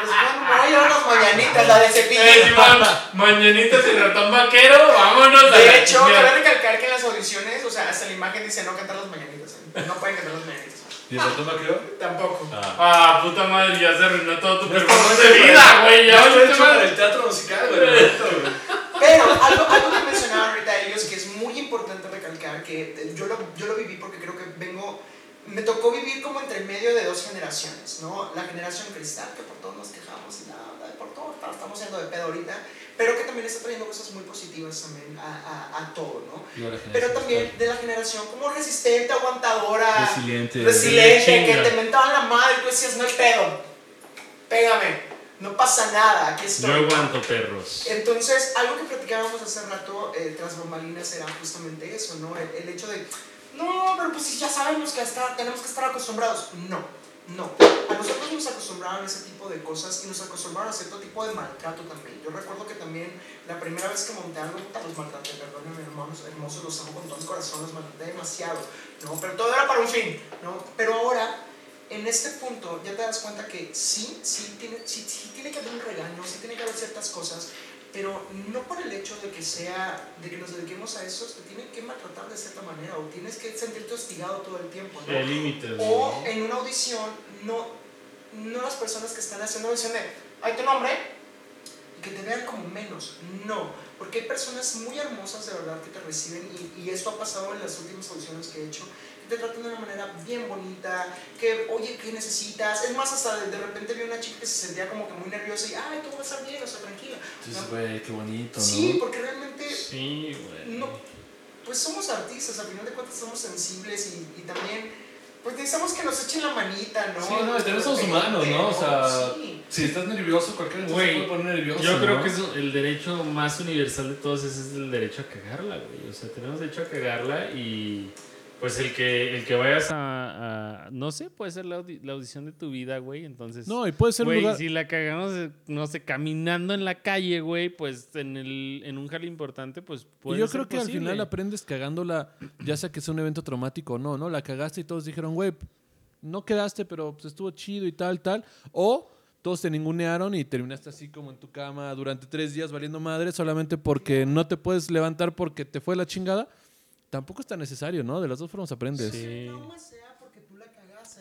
Pues bueno, voy a llevar las mañanitas, la de cepillo. Eh, Simón, mañanitas y ratón vaquero, vámonos De hecho, cabe recalcar que en las audiciones, o sea, hasta la imagen dice no cantar las mañanitas. ¿eh? No pueden cantar las mañanitas. ¿y el ratón vaquero? Tampoco. Ah, puta madre, ya se arruinó todo tu No performance de vida, güey. Ya no está valiste hecho para el teatro musical, güey. Pero algo, algo que mencionaban ahorita ellos que es muy importante recalcar, que yo lo, yo lo viví porque creo que vengo, me tocó vivir como entre medio de dos generaciones, ¿no? La generación cristal, que por todo nos quejamos y nada, por todo estamos siendo de pedo ahorita, pero que también está trayendo cosas muy positivas también a, a, a todo, ¿no? Pero también de la generación como resistente, aguantadora, Resiliente. resiliente, que te mentaban la madre y tú decías, no hay pedo, pégame, no pasa nada, aquí estoy. Yo aguanto perros. Entonces, algo que platicábamos hace rato eh, tras bambalinas era justamente eso, ¿no? El, el hecho de, no, pero pues ya sabemos que hasta tenemos que estar acostumbrados. No, no. A nosotros nos acostumbraron a ese tipo de cosas y nos acostumbraron a cierto tipo de maltrato también. Yo recuerdo que también la primera vez que monté algo, los maltraté, perdónenme hermanos hermosos, los amo con todo mi corazón, los maltraté demasiado, ¿no? Pero todo era para un fin, ¿no? Pero ahora en este punto ya te das cuenta que sí, sí tiene, sí, sí tiene que haber un regaño, sí tiene que haber ciertas cosas, pero no por el hecho de que sea, de que nos dediquemos a eso, te tienen que maltratar de cierta manera o tienes que sentirte hostigado todo el tiempo, ¿no? El límite. O en una audición, no, no las personas que están haciendo audición de, hay tu nombre, y que te vean como menos, no, porque hay personas muy hermosas de verdad que te reciben y, y esto ha pasado en las últimas audiciones que he hecho, te tratan de una manera bien bonita, que, oye, ¿qué necesitas? Es más, hasta de, de repente vi una chica que se sentía como que muy nerviosa y, ay, todo va a estar bien, o sea, tranquila. Entonces, ¿no? güey, qué bonito, ¿no? Sí, porque realmente Sí, güey. no, pues somos artistas, al final de cuentas somos sensibles y, y también, pues necesitamos que nos echen la manita, ¿no? Sí, no, también somos humanos, ¿no? O sea, Sí. Si estás nervioso, cualquier cosa se puede poner nervioso. Yo creo ¿no? que es el derecho más universal de todos ese es el derecho a cagarla, güey. O sea, tenemos derecho a cagarla y pues el que, el que vayas a, a- no sé, puede ser la, audi- la audición de tu vida, güey. Entonces, No, y puede ser un güey, lugar. si la cagamos, no sé, caminando en la calle, güey, pues en, el, en un jale importante, pues Y puede yo ser creo que al final aprendes cagándola, ya sea que sea un evento traumático o no, ¿no? La cagaste y todos dijeron, güey, no quedaste, pero pues, estuvo chido y tal, tal. O todos te ningunearon y terminaste así como en tu cama durante tres días valiendo madre solamente porque no te puedes levantar porque te fue la chingada. Tampoco es tan necesario, ¿no? De las dos formas aprendes. Sí.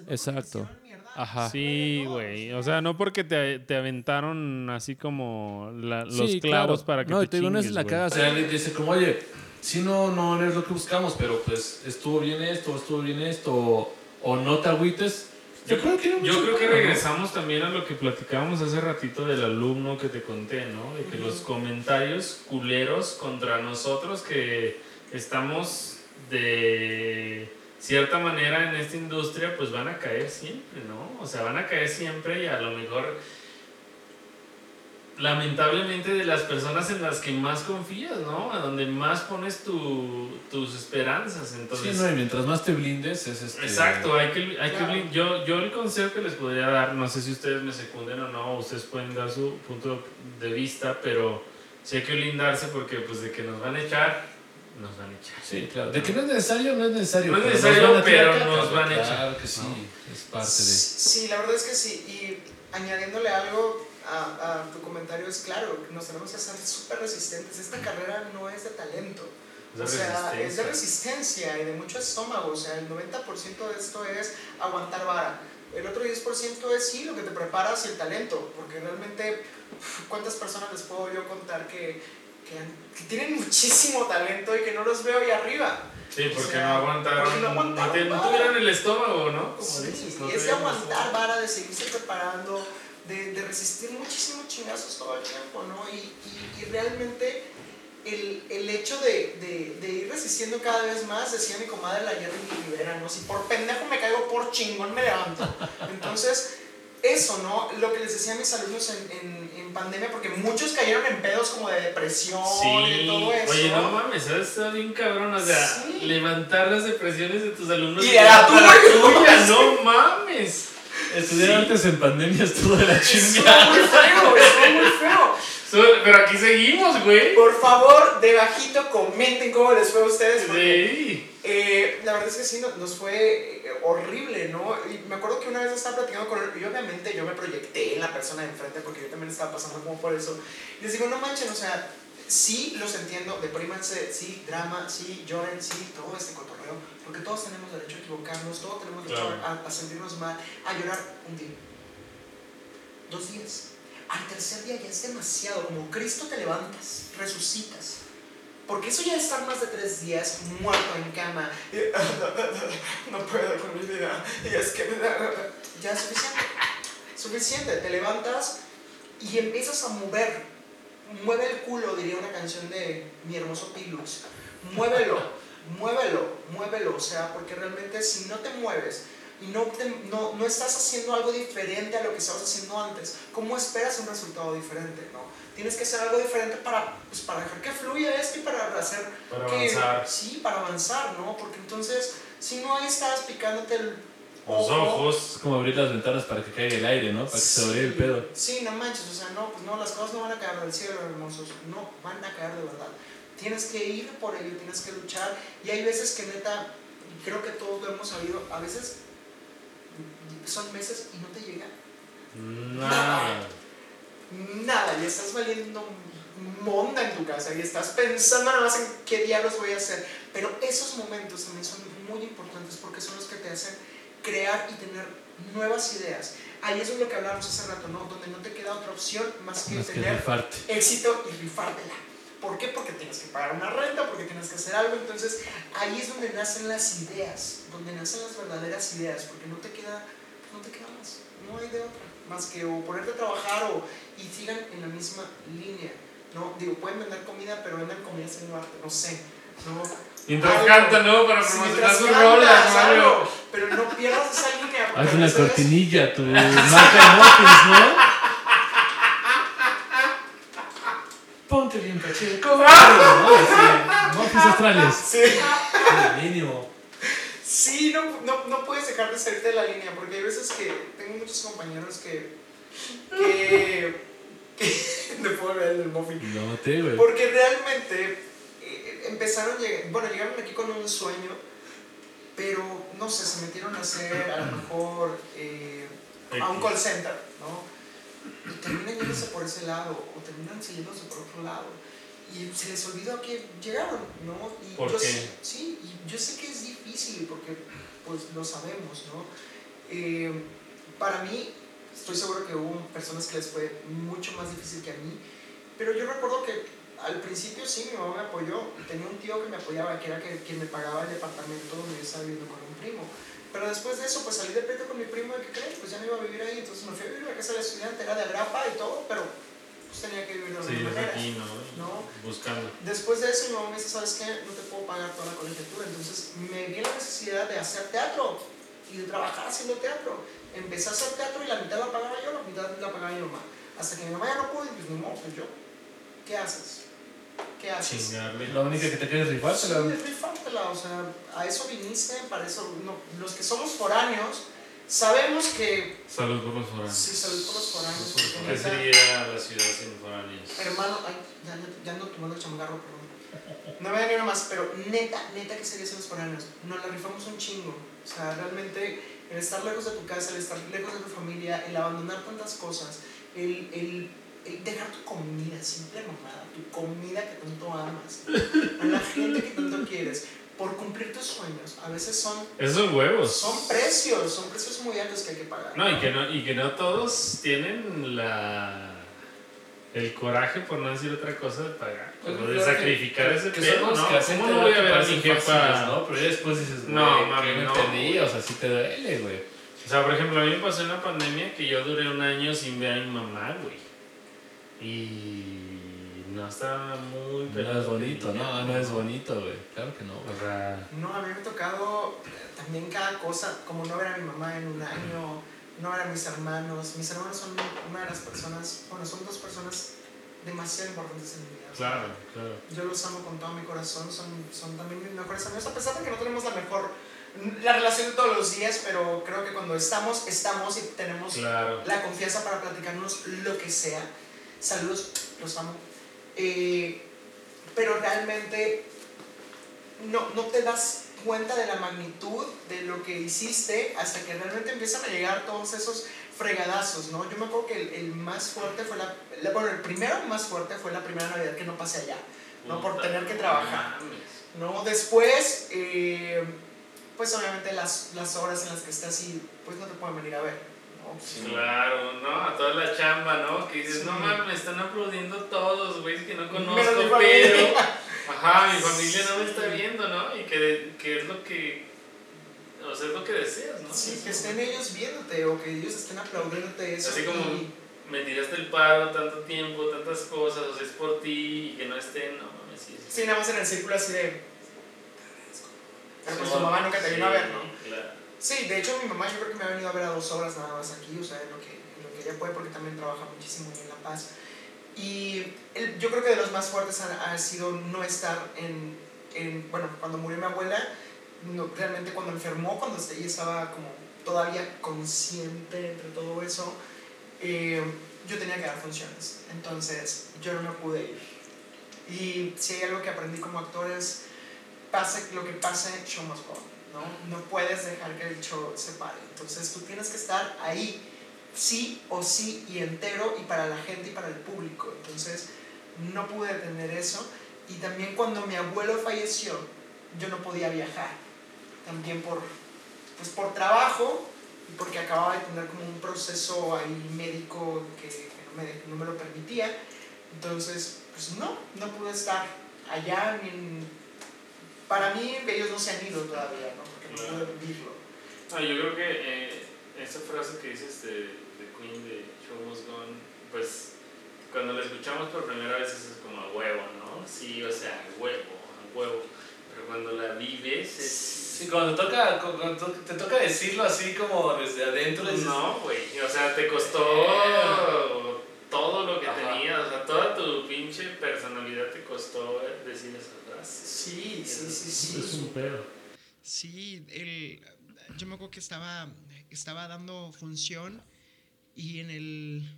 Exacto. Ajá. Sí, güey. O sea, no porque te, te aventaron así como la- los Sí, clavos claro. para que No, te y te digo, no es la güey. cagas. O sea, él dice como, oye, si no, no es lo que buscamos, pero pues estuvo bien esto, estuvo bien esto, o, o no te agüites. Yo, creo que yo creo que regresamos también a lo que platicábamos hace ratito del alumno que te conté, ¿no? De que los comentarios culeros contra nosotros que estamos de cierta manera en esta industria, pues van a caer siempre, ¿no? O sea, van a caer siempre y a lo mejor, lamentablemente, de las personas en las que más confías, ¿no? A donde más pones tu- tus esperanzas. Entonces, Sí, no, y mientras más te blindes, es este. Exacto, hay que, hay que Claro. blin- yo, yo el consejo que les podría dar, no sé si ustedes me secunden o no, ustedes pueden dar su punto de vista, pero sí hay que blindarse porque pues de que nos van a echar, nos van a echar. Sí, claro. De que no es necesario, no es necesario. No es pero nos necesario, van a tirar pero nos van a Claro echar, que sí, ¿no? es parte de. Sí, la verdad es que sí. Y añadiéndole algo a, a tu comentario, es claro, nos tenemos que hacer súper resistentes. Esta carrera no es de talento. De o sea, es de resistencia. y de mucho estómago. O sea, el 90% de esto es aguantar vara. El otro 10% es sí, lo que te preparas y el talento. Porque realmente, ¿cuántas personas les puedo yo contar que, que, han- que tienen muchísimo talento y que no los veo ahí arriba? Sí, O porque sea, no aguantaron, porque no no, aguantaron te- no vara. tuvieron el estómago, ¿no? Como Sí, dices, no y es de aguantar vara, de seguirse preparando, de, de resistir muchísimos chingazos todo el tiempo, ¿no? Y, y, y realmente el, el hecho de, de, de ir resistiendo cada vez más, decía mi comadre la Jerry Rivera, ¿no? Si por pendejo me caigo, por chingón me levanto. Entonces, eso, ¿no? Lo que les decía a mis alumnos en, en, en pandemia, porque muchos cayeron en pedos como de depresión y de Sí, todo eso. oye, no mames, ¿sabes? Está bien cabrón, o sea, Sí. levantar las depresiones de tus alumnos Y levantar tuya. no mames. Estudiar Sí. antes en pandemia estuvo de la chingada. muy feo, estuvo muy feo. So- Pero aquí seguimos, güey. Por favor, debajito comenten cómo les fue a ustedes. porque, Sí. eh, la verdad es que sí, nos, fue eh, horrible, ¿no? Y me acuerdo que una vez estaba platicando con él y obviamente yo me proyecté en la persona de enfrente porque yo también estaba pasando como por eso. Y les digo, no manchen, o sea, sí los entiendo, deprímanse, sí, drama, sí, lloren, sí, todo este cotorreo, porque todos tenemos derecho a equivocarnos, todos tenemos derecho Claro. a, a sentirnos mal, a llorar un día, dos días. Al tercer día ya es demasiado, como Cristo te levantas, resucitas. Porque eso ya es estar más de tres días muerto en cama. [LAUGHS] no puedo con mi vida. Y es que me da- Ya es suficiente. Suficiente. Te levantas y empiezas a mover. Mueve el culo, diría una canción de mi hermoso Pilux. Muévelo, muévelo, muévelo. O sea, porque realmente si no te mueves y no, te- no, no estás haciendo algo diferente a lo que estabas haciendo antes, ¿cómo esperas un resultado diferente? ¿no? Tienes que hacer algo diferente para, pues, para dejar que fluya esto y para hacer Para que- avanzar. Sí, para avanzar, ¿no? Porque entonces, si no ahí estás picándote el Los ojo, ojos. Es como abrir las ventanas para que caiga el aire, ¿no? Para que se abrir el pedo. Sí, no manches, o sea, no, pues no, las cosas no van a caer del cielo, hermosos, no van a caer de verdad. Tienes que ir por ello, tienes que luchar. Y hay veces que neta, creo que todos lo hemos sabido, a veces son meses y no te llega Nada. nada, y estás valiendo monda en tu casa y estás pensando nada más en qué diablos voy a hacer. Pero esos momentos también son muy importantes porque son los que te hacen crear y tener nuevas ideas. Ahí es lo que hablábamos hace rato, ¿no? Donde no te queda otra opción más que Más que tener rifarte. éxito y rifártela. ¿Por qué? Porque tienes que pagar una renta, porque tienes que hacer algo. Entonces, ahí es donde nacen las ideas, donde nacen las verdaderas ideas, porque no te queda, no te queda más. No hay de otra, más que o ponerte a trabajar o, y sigan en la misma línea. ¿no? Digo, pueden vender comida, pero venden comida sin arte, no sé. ¿no? Mientras Algo. canta, ¿no? Para Sí, promocionar sus rolas, Mario. Pero no pierdas esa línea. Haz una cortinilla, tu marca de muffins, ¿no? Ponte bien, Pacheco. ¿no? Muffins australes. Sí. Sí, mínimo. Sí, no, no, no puedes dejar de salirte de la línea, porque hay veces que tengo muchos compañeros que. que. [LAUGHS] que te puedo ver el muffin. No te, güey. Porque realmente eh, empezaron, bueno, llegaron aquí con un sueño pero no sé, se metieron a hacer a lo mejor eh, a un call center, ¿no? Y terminan yéndose por ese lado o terminan siguiéndose por otro lado. Y se les olvidó que llegaron, ¿no? Y ¿Por yo qué? sé- Sí, y yo sé que es difícil porque pues lo sabemos, ¿no? Eh, para mí, estoy seguro que hubo personas que les fue mucho más difícil que a mí, pero yo recuerdo que al principio sí, mi mamá me apoyó, tenía un tío que me apoyaba, que era que, quien me pagaba el departamento donde yo estaba viviendo con un primo. Pero después de eso, pues salí de pleito con mi primo, ¿y qué crees? Pues ya no iba a vivir ahí, entonces me fui a vivir a la casa de estudiante, era de agrapa y todo, pero pues tenía que vivir de Sí, alguna manera. aquí, ¿no? No. Buscando. Después de eso, mi mamá me dice, ¿sabes qué? No te puedo pagar toda la colegiatura. Entonces me vi la necesidad de hacer teatro y de trabajar haciendo teatro. Empecé a hacer teatro y la mitad la pagaba yo, la mitad la pagaba mi mamá. Hasta que mi mamá ya no pudo y pues ni modo, pues yo. ¿Qué haces? ¿Qué haces? Chingarle. La única que te quieres rifar, Sí, rifártela, o sea, a eso viniste, para eso, no, los que somos foráneos, sabemos que, Salud por los foráneos. sí, salud por los foráneos, ¿Qué sería la ciudad sin foráneos? Hermano, ay, ya, ando- ya ando tomando el changarro, perdón. No me da ni una más, pero neta, neta que sería ser los foráneos. Nos la rifamos un chingo. O sea, realmente el estar lejos de tu casa, el estar lejos de tu familia, el abandonar tantas cosas, el, el, el dejar tu comida, simple mamada, tu comida que tanto amas, a la gente que tanto quieres, por cumplir tus sueños, a veces son, Esos huevos. son precios, son precios muy altos que hay que pagar. No, y que no, y que no todos tienen la el coraje, por no decir otra cosa, de pagar. Pues, o de creo que- sacrificar ese que pedo, ¿no? ¿Cómo no voy a ver a mi jefa? fáciles, ¿no? Pero ya después dices, No, mami, no entendí, o sea, sí te duele, güey. O sea, por ejemplo, a mí me pasó en la pandemia que yo duré un año sin ver a mi mamá, güey. Y no estaba muy... No es bonito, no, no es bonito, güey. Claro que no, O güey. sea, No, a mí me ha tocado también cada cosa, como no ver a mi mamá en un año, no ver a mis hermanos. Mis hermanos son una de las personas, bueno, son dos personas demasiado importantes en mi vida. Claro, claro. Yo los amo con todo mi corazón, son, son también mis mejores amigos, a pesar de que no tenemos la mejor, la relación de todos los días, pero creo que cuando estamos, estamos y tenemos Claro. la confianza para platicarnos lo que sea. Saludos, los amo. Eh, pero realmente no, no te das cuenta de la magnitud de lo que hiciste hasta que realmente empiezan a llegar todos esos fregadazos, ¿no? Yo me acuerdo que el, el más fuerte fue la, la- Bueno, el primero más fuerte fue la primera Navidad que no pasé allá, ¿no? Por tener que trabajar. ¿no? Después, eh, pues obviamente las, las horas en las que estás y pues no te pueden venir a ver, ¿no? Claro, ¿no? A toda la chamba, ¿no? Que dices, Sí. no mames, me están aplaudiendo todos, güey, que no conozco, pero... familia. [LAUGHS] Ajá, mi familia no me está viendo, ¿no? Y que, que es lo que... O sea, es lo que deseas, ¿no? Sí, que estén ellos viéndote o que ellos estén aplaudiéndote eso. Así como y- me tiraste el paro tanto tiempo, tantas cosas, o sea, es por ti y que no estén, no mames, sí. sí. Nada más en el círculo así de... Pero pues tu mamá nunca te vino a ver, ¿no? Claro. Sí, de hecho mi mamá yo creo que me ha venido a ver a dos horas nada más aquí, o sea, en lo que, en lo que ella puede, porque también trabaja muchísimo en La Paz. Y el- yo creo que de los más fuertes ha, ha sido no estar en, en, bueno, cuando murió mi abuela, no, realmente cuando enfermó, cuando ella estaba como todavía consciente entre todo eso, eh, yo tenía que dar funciones, entonces yo no me pude ir. Y si hay algo que aprendí como actor es, pase lo que pase, show must go ¿no? No puedes dejar que el show se pare. Entonces tú tienes que estar ahí, sí o sí, y entero, y para la gente y para el público. Entonces no pude tener eso. Y también cuando mi abuelo falleció, yo no podía viajar. También por, pues por trabajo, y porque acababa de tener como un proceso ahí médico que, no, me, no me lo permitía. Entonces, pues no, no pude estar allá ni en... Para mí ellos no se han ido todavía, ¿no? Porque no pude vivirlo. No, yo creo que eh, esa frase que dices de, de Queen de Show Must Go On, pues cuando la escuchamos por primera vez es como a huevo, ¿no? Sí, o sea, a huevo, a huevo. Pero cuando la vives es... Sí, cuando toca, cuando to- te toca decirlo así como desde adentro, dices, No, güey, o sea, te costó todo lo que Ajá. tenías, o sea, toda tu pinche personalidad te costó eh, decir esas Sí, sí, sí, sí. Es un pedo. Sí, el, yo me acuerdo que estaba, estaba dando función y en el,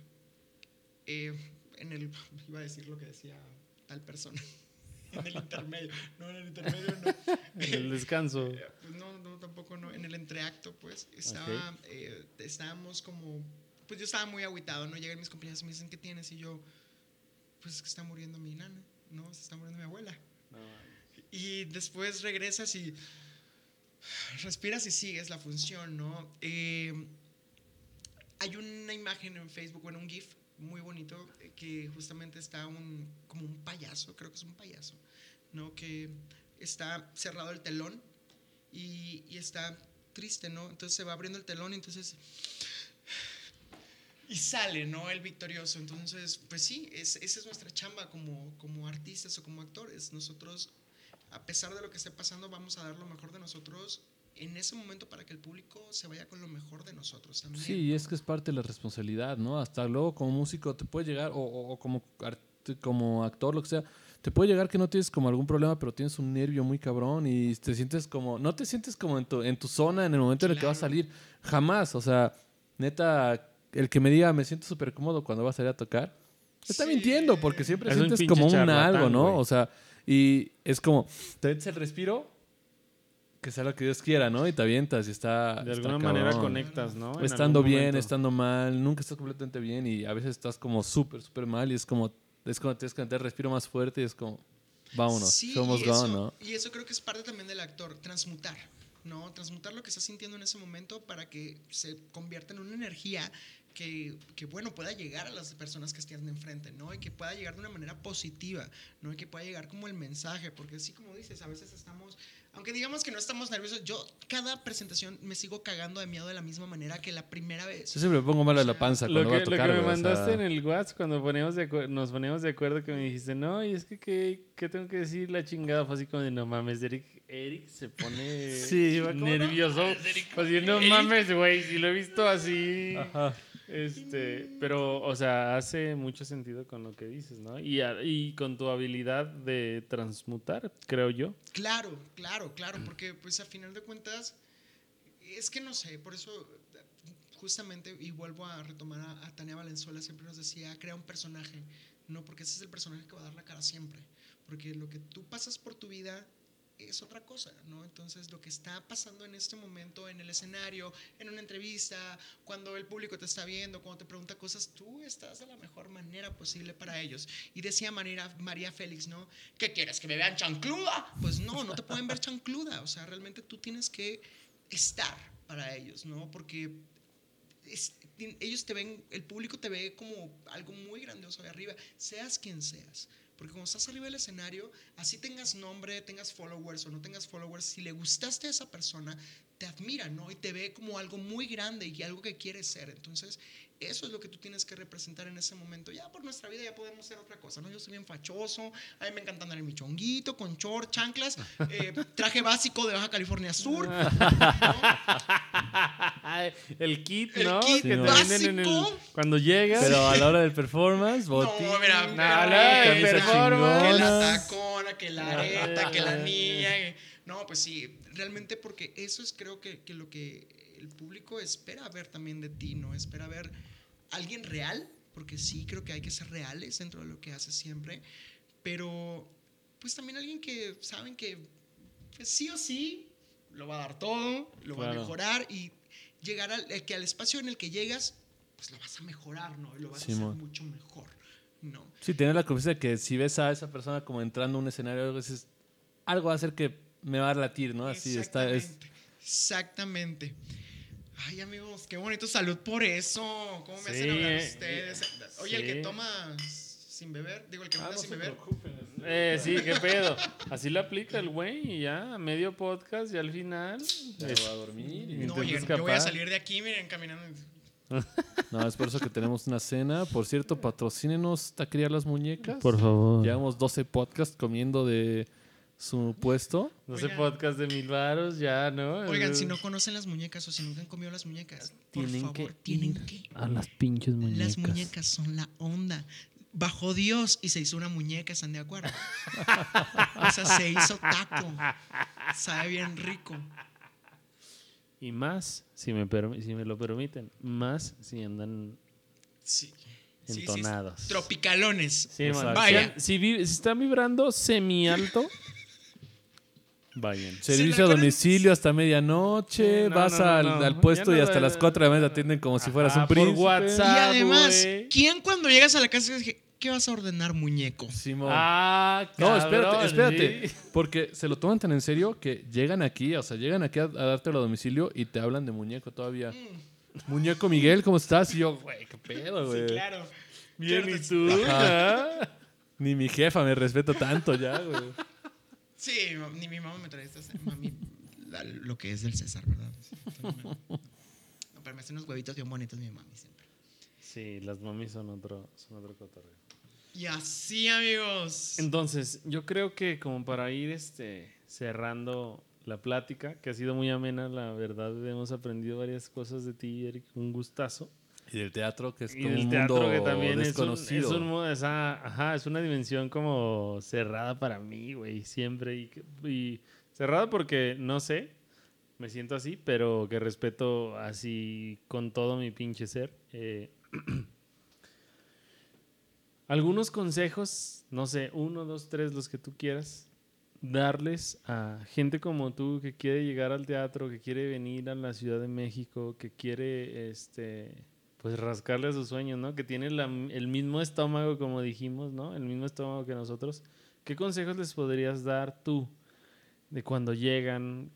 eh, en el, iba a decir lo que decía tal persona. [LAUGHS] en el intermedio. No, en el intermedio no. [LAUGHS] En el descanso. Pues no, no, tampoco no. En el entreacto, pues, estaba, eh, estábamos como, pues yo estaba muy agüitado, ¿no? Llegan mis compañeros y me dicen, ¿qué tienes? Y yo, pues es que está muriendo mi nana, ¿no? Se está muriendo mi abuela. Y después regresas y respiras y sigues la función, ¿no? Eh, hay una imagen en Facebook, bueno, un GIF muy bonito, eh, que justamente está un, como un payaso, creo que es un payaso, ¿no? Que está cerrado el telón y, está triste, ¿no? Entonces se va abriendo el telón y entonces... Y sale, ¿no? El victorioso. Entonces, pues sí, es, esa es nuestra chamba como, como artistas o como actores. Nosotros, a pesar de lo que esté pasando, vamos a dar lo mejor de nosotros en ese momento para que el público se vaya con lo mejor de nosotros también. Sí, y es que es parte de la responsabilidad, ¿no? Hasta luego como músico te puede llegar, o, o- o como, art- como actor, lo que sea, te puede llegar que no tienes como algún problema, pero tienes un nervio muy cabrón y te sientes como, no te sientes como en tu, en tu zona en el momento en el que vas a salir. Jamás, o sea, neta, el que me diga me siento súper cómodo cuando vas a salir a tocar, está Sí. mintiendo porque siempre Es sientes como un algo, ¿no? O sea, y es como, te metes el respiro, que sea lo que Dios quiera, ¿no? Y te avientas y está... De está alguna manera conectas, ¿no? En estando bien, momento. estando mal, nunca estás completamente bien y a veces estás como súper, súper mal y es como, es como tienes que meter respiro más fuerte y es como, vámonos, Sí, somos y gone, eso, ¿no? Y eso creo que es parte también del actor, transmutar, ¿no? Transmutar lo que estás sintiendo en ese momento para que se convierta en una energía que, que, bueno, pueda llegar a las personas que estén enfrente, ¿no? Y que pueda llegar de una manera positiva, ¿no? Y que pueda llegar como el mensaje, porque así como dices, a veces estamos, aunque digamos que no estamos nerviosos, yo cada presentación me sigo cagando de miedo de la misma manera que la primera vez. Yo siempre me pongo mal a la panza Lo cuando que, voy a lo que me o sea, mandaste en el WhatsApp cuando poníamos de acuer- nos poníamos de acuerdo que me dijiste, no, y es que ¿qué, qué tengo que decir? La chingada fue así como de, no mames, Eric, Eric se pone Sí, iba como, nervioso. Así, no mames, güey, si lo he visto así. Ajá. Este, pero, o sea, hace mucho sentido con lo que dices, ¿no? Y, y con tu habilidad de transmutar, creo yo. Claro, claro, claro, porque pues a final de cuentas, es que no sé, por eso justamente, y vuelvo a retomar a, a Tania Valenzuela, siempre nos decía, crea un personaje, no, porque ese es el personaje que va a dar la cara siempre, porque lo que tú pasas por tu vida es otra cosa, ¿no? Entonces, lo que está pasando en este momento en el escenario, en una entrevista, cuando el público te está viendo, cuando te pregunta cosas, tú estás de la mejor manera posible para ellos. Y decía María, María Félix, ¿no? ¿Qué quieres? ¿Que me vean chancluda? Pues no, no te pueden ver chancluda. O sea, realmente tú tienes que estar para ellos, ¿no? Porque ellos te ven, el público te ve como algo muy grandioso de arriba, seas quien seas. Porque cuando estás arriba del escenario, así tengas nombre, tengas followers o no tengas followers, si le gustaste a esa persona, te admira, ¿no? Y te ve como algo muy grande y algo que quieres ser. Entonces, eso es lo que tú tienes que representar en ese momento. Ya por nuestra vida ya podemos ser otra cosa, ¿no? Yo soy bien fachoso, a mí me encanta andar en mi chonguito, con short, chanclas, eh, [LAUGHS] traje básico de Baja California Sur. [LAUGHS] ¿no? el kit, El ¿no? kit que te básico. venden en el, cuando llegas. Pero a la hora del performance, botín, No, mira, No, mira, camisa performance. Que la tacona, que la areta, que la niña. que- No, pues sí, realmente porque eso es creo que, que lo que el público espera ver también de ti, ¿no? Espera ver alguien real, porque sí creo que hay que ser reales dentro de lo que haces siempre, pero pues también alguien que saben que pues, sí o sí lo va a dar todo, lo va a Claro. mejorar y llegar al, eh, que al espacio en el que llegas, pues lo vas a mejorar, ¿no? Y lo vas a Simón. hacer mucho mejor, ¿no? Sí, tener la confianza de que si ves a esa persona como entrando a un escenario, dices, algo va a hacer que me va a latir, ¿no? Así está. Es, Exactamente. Ay, amigos, qué bonito. Salud por eso. ¿Cómo me hacen hablar eh, ustedes? Oye, el que toma sin beber, digo, el que Ah, manda no sin se beber. Eh, sí, qué pedo. [LAUGHS] Así lo aplica el güey y ya, a medio podcast y al final. ya es- va a dormir. y- No, oye, yo voy a salir de aquí, miren, caminando. [LAUGHS] No, es por eso que tenemos una cena. Por cierto, patrocínenos Taquería Las Muñecas. Por favor. Llevamos 12 podcasts comiendo de su puesto. No sé, podcast de mil varos, ya, ¿no? Oigan, Eh, si no conocen las muñecas o si nunca han comido las muñecas, por Tienen favor, que tienen ir que. A las pinches muñecas. Las muñecas son la onda. Bajó Dios y se hizo una muñeca, ¿están de acuerdo? [LAUGHS] o sea, se hizo taco. Sabe bien rico. Y más, si me, si me lo permiten, más si andan Sí. Sí, sí, entonados. Tropicalones. Vaya. Si, si vi- si está vibrando semi alto, [LAUGHS] vayan. Servicio a domicilio hasta medianoche, Sí, no, vas no, no, al, no. al puesto y hasta eh, las 4 de la mañana te atienden como si fueras Ajá, un por príncipe. WhatsApp. Y Ah, además. ¿quién cuando llegas a la casa dije, ¿qué vas a ordenar, muñeco? Simón. Ah, No, espérate, cabrón, espérate. sí. Porque se lo toman tan en serio que llegan aquí, o sea, llegan aquí a, a dártelo a domicilio y te hablan de muñeco todavía. Muñeco Miguel, ¿cómo estás? Y yo, güey, qué pedo, güey. claro. Bien, ¿y tú? Ajá. Ah. Ni mi jefa me respeta tanto ya, güey. Sí, ni mi mamá me trae estas, mami, la- lo que es del César, ¿verdad? No, pero me hacen unos huevitos bien bonitos mi mami siempre. Sí, las mamis son otro, son otro cotorreo. Y así, amigos. Entonces, yo creo que como para ir este, cerrando la plática, que ha sido muy amena, la verdad, hemos aprendido varias cosas de ti, Eric, un gustazo. Y del teatro, que es Y como el un teatro mundo que también es, un, desconocido. es, un mu- esa- ajá, es una dimensión como cerrada para mí, güey, siempre. Y, y cerrada porque, no sé, me siento así, pero que respeto así con todo mi pinche ser. Eh, [CLEARS THROAT] algunos consejos, no sé, uno, dos, tres, los que tú quieras, darles a gente como tú que quiere llegar al teatro, que quiere venir a la Ciudad de México, que quiere, este, pues rascarle a sus sueños, ¿no? Que tiene la- el mismo estómago, como dijimos, ¿no? El mismo estómago que nosotros. ¿Qué consejos les podrías dar tú de cuando llegan?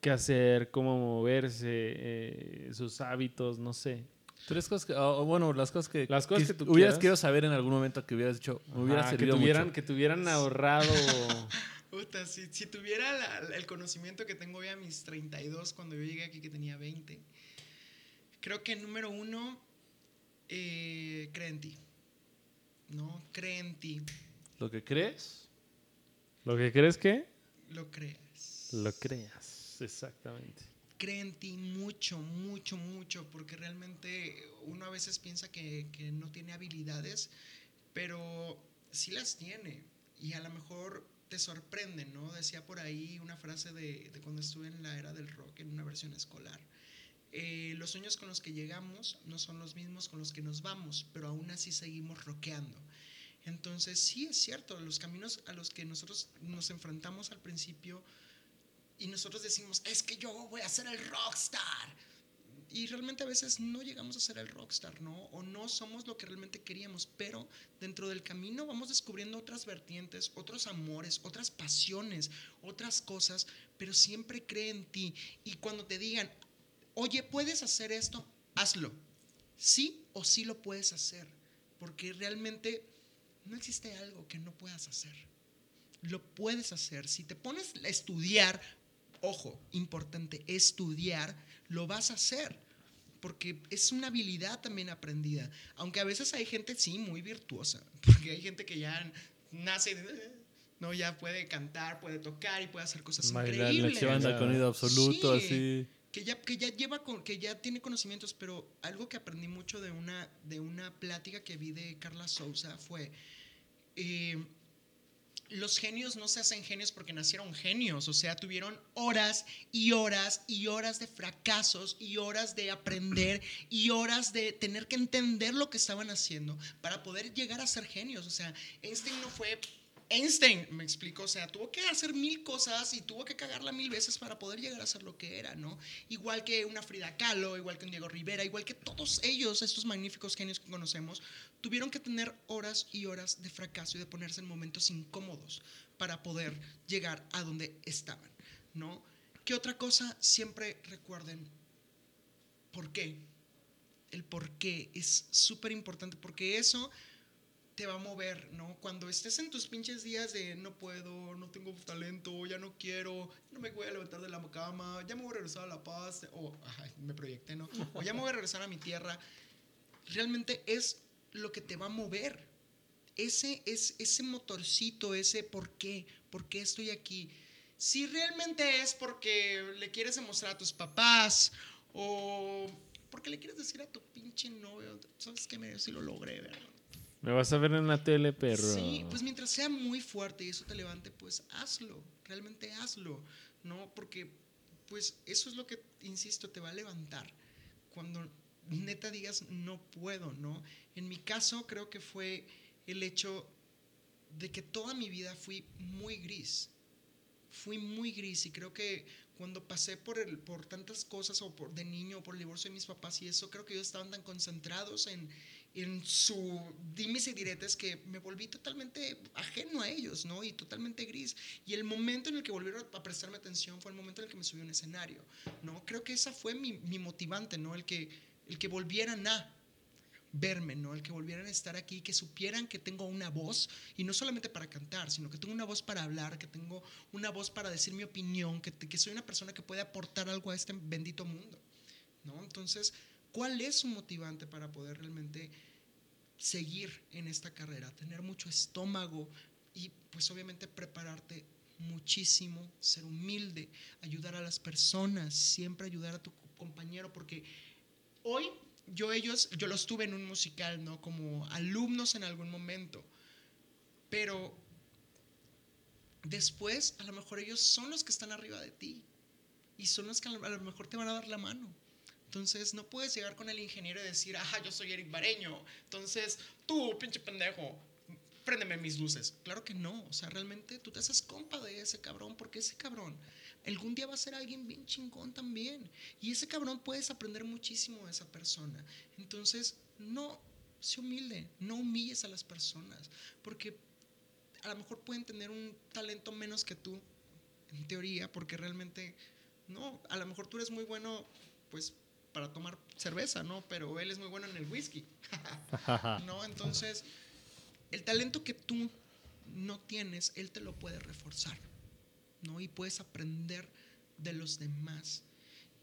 ¿Qué hacer? ¿Cómo moverse? eh, sus hábitos, no sé. Tres cosas que, bueno, las cosas que, Las cosas que tú hubieras quieras. querido saber en algún momento que hubieras dicho, me hubiera que tuvieran, mucho. que tuvieran ahorrado. [LAUGHS] Puta, si, si tuviera la- el conocimiento que tengo hoy a mis 32 cuando yo llegué aquí que tenía 20, creo que número uno, eh, cree en ti. ¿No? Cree en ti. Lo que crees, ¿Lo que crees que? Lo creas. Lo creas, exactamente. cree en ti mucho, mucho, mucho, porque realmente uno a veces piensa que, que no tiene habilidades, pero sí las tiene y a lo mejor te sorprende, ¿no? Decía por ahí una frase de, de cuando estuve en la era del rock en una versión escolar. Eh, los sueños con los que llegamos no son los mismos con los que nos vamos, pero aún así seguimos rockeando. Entonces, sí es cierto, los caminos a los que nosotros nos enfrentamos al principio y nosotros decimos, es que yo voy a ser el rockstar. Y realmente a veces no llegamos a ser el rockstar, ¿no? O no somos lo que realmente queríamos, pero dentro del camino vamos descubriendo otras vertientes, otros amores, otras pasiones, otras cosas, pero siempre cree en ti. Y cuando te digan, oye, ¿puedes hacer esto? Hazlo. Sí o sí lo puedes hacer, porque realmente no existe algo que no puedas hacer. Lo puedes hacer. Si te pones a estudiar, ojo, importante, estudiar, lo vas a hacer. Porque es una habilidad también aprendida. Aunque a veces hay gente, sí, muy virtuosa. [LAUGHS] Porque hay gente que ya nace, no, ya puede cantar, puede tocar y puede hacer cosas Bailar la increíbles. se banda con oído absoluto, Sí. así. Que ya, que ya lleva con, que ya tiene conocimientos, pero algo que aprendí mucho de una, de una plática que vi de Carla Souza fue eh, los genios no se hacen genios porque nacieron genios, o sea, tuvieron horas y horas y horas de fracasos y horas de aprender [CLEARS THROAT] y horas de tener que entender lo que estaban haciendo para poder llegar a ser genios. O sea, Einstein no fue Einstein, me explico, o sea, tuvo que hacer mil cosas y tuvo que cagarla mil veces para poder llegar a ser lo que era, ¿no? Igual que una Frida Kahlo, igual que un Diego Rivera, igual que todos ellos, estos magníficos genios que conocemos, tuvieron que tener horas y horas de fracaso y de ponerse en momentos incómodos para poder llegar a donde estaban, ¿no? ¿Qué otra cosa? Siempre recuerden por qué. El por qué es súper importante porque eso te va a mover, ¿no? Cuando estés en tus pinches días de no puedo, no tengo talento, ya no quiero, no me voy a levantar de la cama, ya me voy a regresar a La Paz, o me proyecté, ¿no? O ya me voy a regresar a mi tierra, realmente es lo que te va a mover. Ese, es, ese motorcito, ese por qué, por qué estoy aquí. Si realmente es porque le quieres demostrar a tus papás o porque le quieres decir a tu pinche novio, ¿sabes qué? Me, si lo logré, ¿verdad? Me vas a ver en la tele, perro. Sí, pues mientras sea muy fuerte y eso te levante, pues hazlo, realmente hazlo, ¿no? Porque pues eso es lo que, insisto, te va a levantar. Cuando neta digas, no puedo, ¿no? En mi caso creo que fue el hecho de que toda mi vida fui muy gris. Fui muy gris y creo que cuando pasé por, el, por tantas cosas o por de niño, por el divorcio de mis papás y eso, creo que ellos estaban tan concentrados en, en su dimes y diretes que me volví totalmente ajeno a ellos, ¿no? Y totalmente gris. Y el momento en el que volvieron a prestarme atención fue el momento en el que me subí a un escenario, ¿no? Creo que esa fue mi, mi motivante, ¿no? El que, el que volvieran a verme, ¿no? El que volvieran a estar aquí, que supieran que tengo una voz, y no solamente para cantar, sino que tengo una voz para hablar, que tengo una voz para decir mi opinión, que, que soy una persona que puede aportar algo a este bendito mundo, ¿no? Entonces, ¿cuál es su motivante para poder realmente seguir en esta carrera? Tener mucho estómago y pues obviamente prepararte muchísimo, ser humilde, ayudar a las personas, siempre ayudar a tu compañero, porque hoy yo ellos, yo los tuve en un musical, ¿no? Como alumnos en algún momento. Pero después, a lo mejor ellos son los que están arriba de ti. Y son los que a lo mejor te van a dar la mano. Entonces, no puedes llegar con el ingeniero y decir, ajá, yo soy Eric Bareño. Entonces, tú, pinche pendejo, préndeme mis luces. Claro que no. O sea, realmente tú te haces compa de ese cabrón porque ese cabrón algún día va a ser alguien bien chingón también. Y ese cabrón puedes aprender muchísimo de esa persona. Entonces, no, sé humilde, no humilles a las personas, porque a lo mejor pueden tener un talento menos que tú, en teoría, porque realmente, no, a lo mejor tú eres muy bueno, pues, para tomar cerveza, ¿no? Pero él es muy bueno en el whisky, [LAUGHS] ¿no? Entonces, el talento que tú no tienes, él te lo puede reforzar. ¿no? Y puedes aprender de los demás.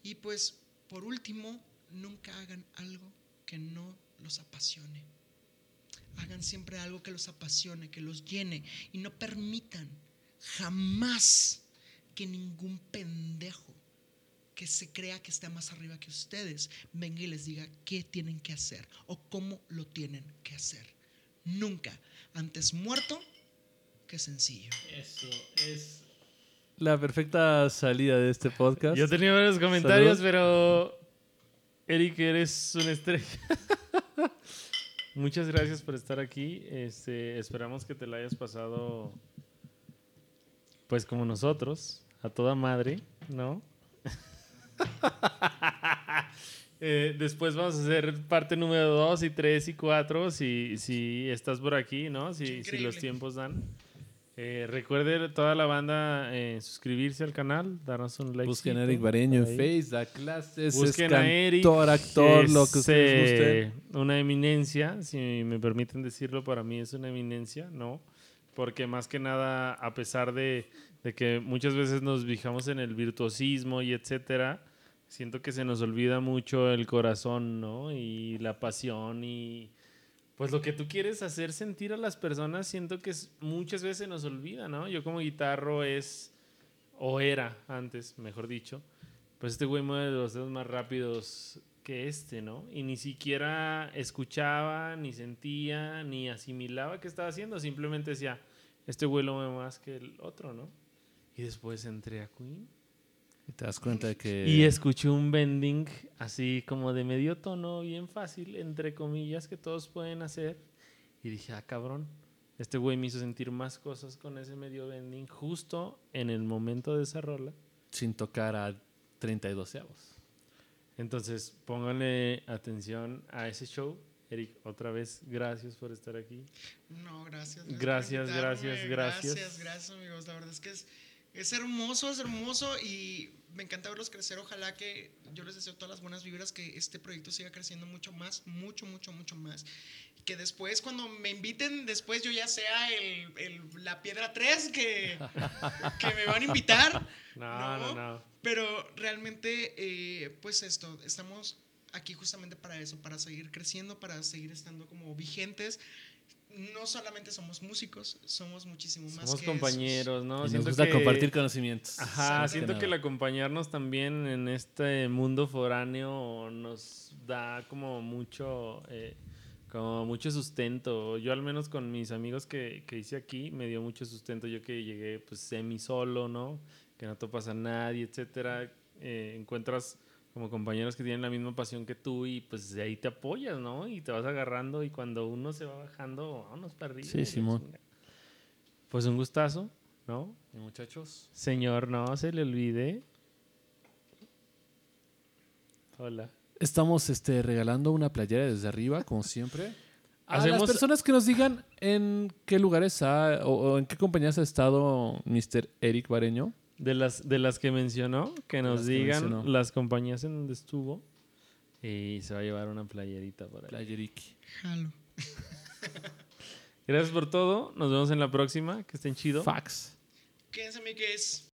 Y pues, por último, nunca hagan algo que no los apasione. Hagan siempre algo que los apasione, que los llene y no permitan jamás que ningún pendejo que se crea que está más arriba que ustedes venga y les diga qué tienen que hacer o cómo lo tienen que hacer. Nunca, antes muerto que sencillo. Eso es la perfecta salida de este podcast. Yo tenía varios comentarios, pero Eric, eres una estrella. [LAUGHS] Muchas gracias por estar aquí. Este, esperamos que te la hayas pasado, pues como nosotros, a toda madre, ¿no? [LAUGHS] [LAUGHS] Eh, después vamos a hacer parte número 2 y 3 y 4 si, si estás por aquí, ¿no? Si, si los tiempos dan. Eh, recuerde toda la banda eh, suscribirse al canal, darnos un like. Busquen a Eric Bareño en Face, da clases, Busquen es a Eric, actor, actor, lo que ustedes eh, gusten. Una eminencia, si me permiten decirlo, para mí es una eminencia, ¿no? Porque más que nada, a pesar de, de que muchas veces nos fijamos en el virtuosismo y etcétera, siento que se nos olvida mucho el corazón, ¿no? Y la pasión y pues lo que tú quieres hacer sentir a las personas, siento que muchas veces se nos olvida, ¿no? Yo como guitarro es, o era antes, mejor dicho, pues este güey mueve los dedos más rápidos que este, ¿no? Y ni siquiera escuchaba, ni sentía, ni asimilaba qué estaba haciendo, simplemente decía, este güey lo mueve más que el otro, ¿no? Y después entré a Queen Y te das cuenta de que... y escuché un bending así como de medio tono, bien fácil, entre comillas, que todos pueden hacer. Y dije, ah, cabrón, este güey me hizo sentir más cosas con ese medio bending justo en el momento de esa rola. Sin tocar a 32 avos. Entonces, pónganle atención a ese show. Eric, otra vez, gracias por estar aquí. No, gracias. Gracias, gracias, gracias. Gracias, gracias, amigos. La verdad es que es, es hermoso, es hermoso y me encanta verlos crecer. Ojalá que yo les deseo todas las buenas vibras, que este proyecto siga creciendo mucho más, mucho, mucho, mucho más. Que después, cuando me inviten, después yo ya sea el, el- la piedra 3 que, [LAUGHS] que me van a invitar. No, no, no. Pero realmente, eh, pues esto, estamos aquí justamente para eso, para seguir creciendo, para seguir estando como vigentes. No solamente somos músicos, somos muchísimo más Somos que compañeros, ¿no? Y nos gusta que- compartir conocimientos. Ajá, siento que el acompañarnos también en este mundo foráneo nos da como mucho, eh, como mucho sustento. Yo al menos con mis amigos que, que hice aquí me dio mucho sustento. Yo que llegué pues semi solo, ¿no? Que no topas a nadie, etcétera. Eh, encuentras como compañeros que tienen la misma pasión que tú y pues de ahí te apoyas, ¿no? Y te vas agarrando y cuando uno se va bajando, vámonos para arriba. Sí, Simón. Pues un gustazo, ¿no? Y muchachos. Señor, no se le olvide. Hola. Estamos este, regalando una playera desde arriba, como siempre. [LAUGHS] A Hacemos- las personas que nos digan en qué lugares ha o, o en qué compañías ha estado Mr. Eric Bareño. De las, de las que mencionó, que nos las que digan mencionó. las compañías en donde estuvo. Y se va a llevar una playerita por ahí. Playeriki. Jalo. Gracias por todo. Nos vemos en la próxima. Que estén chido. Fax. Quédense, amigues.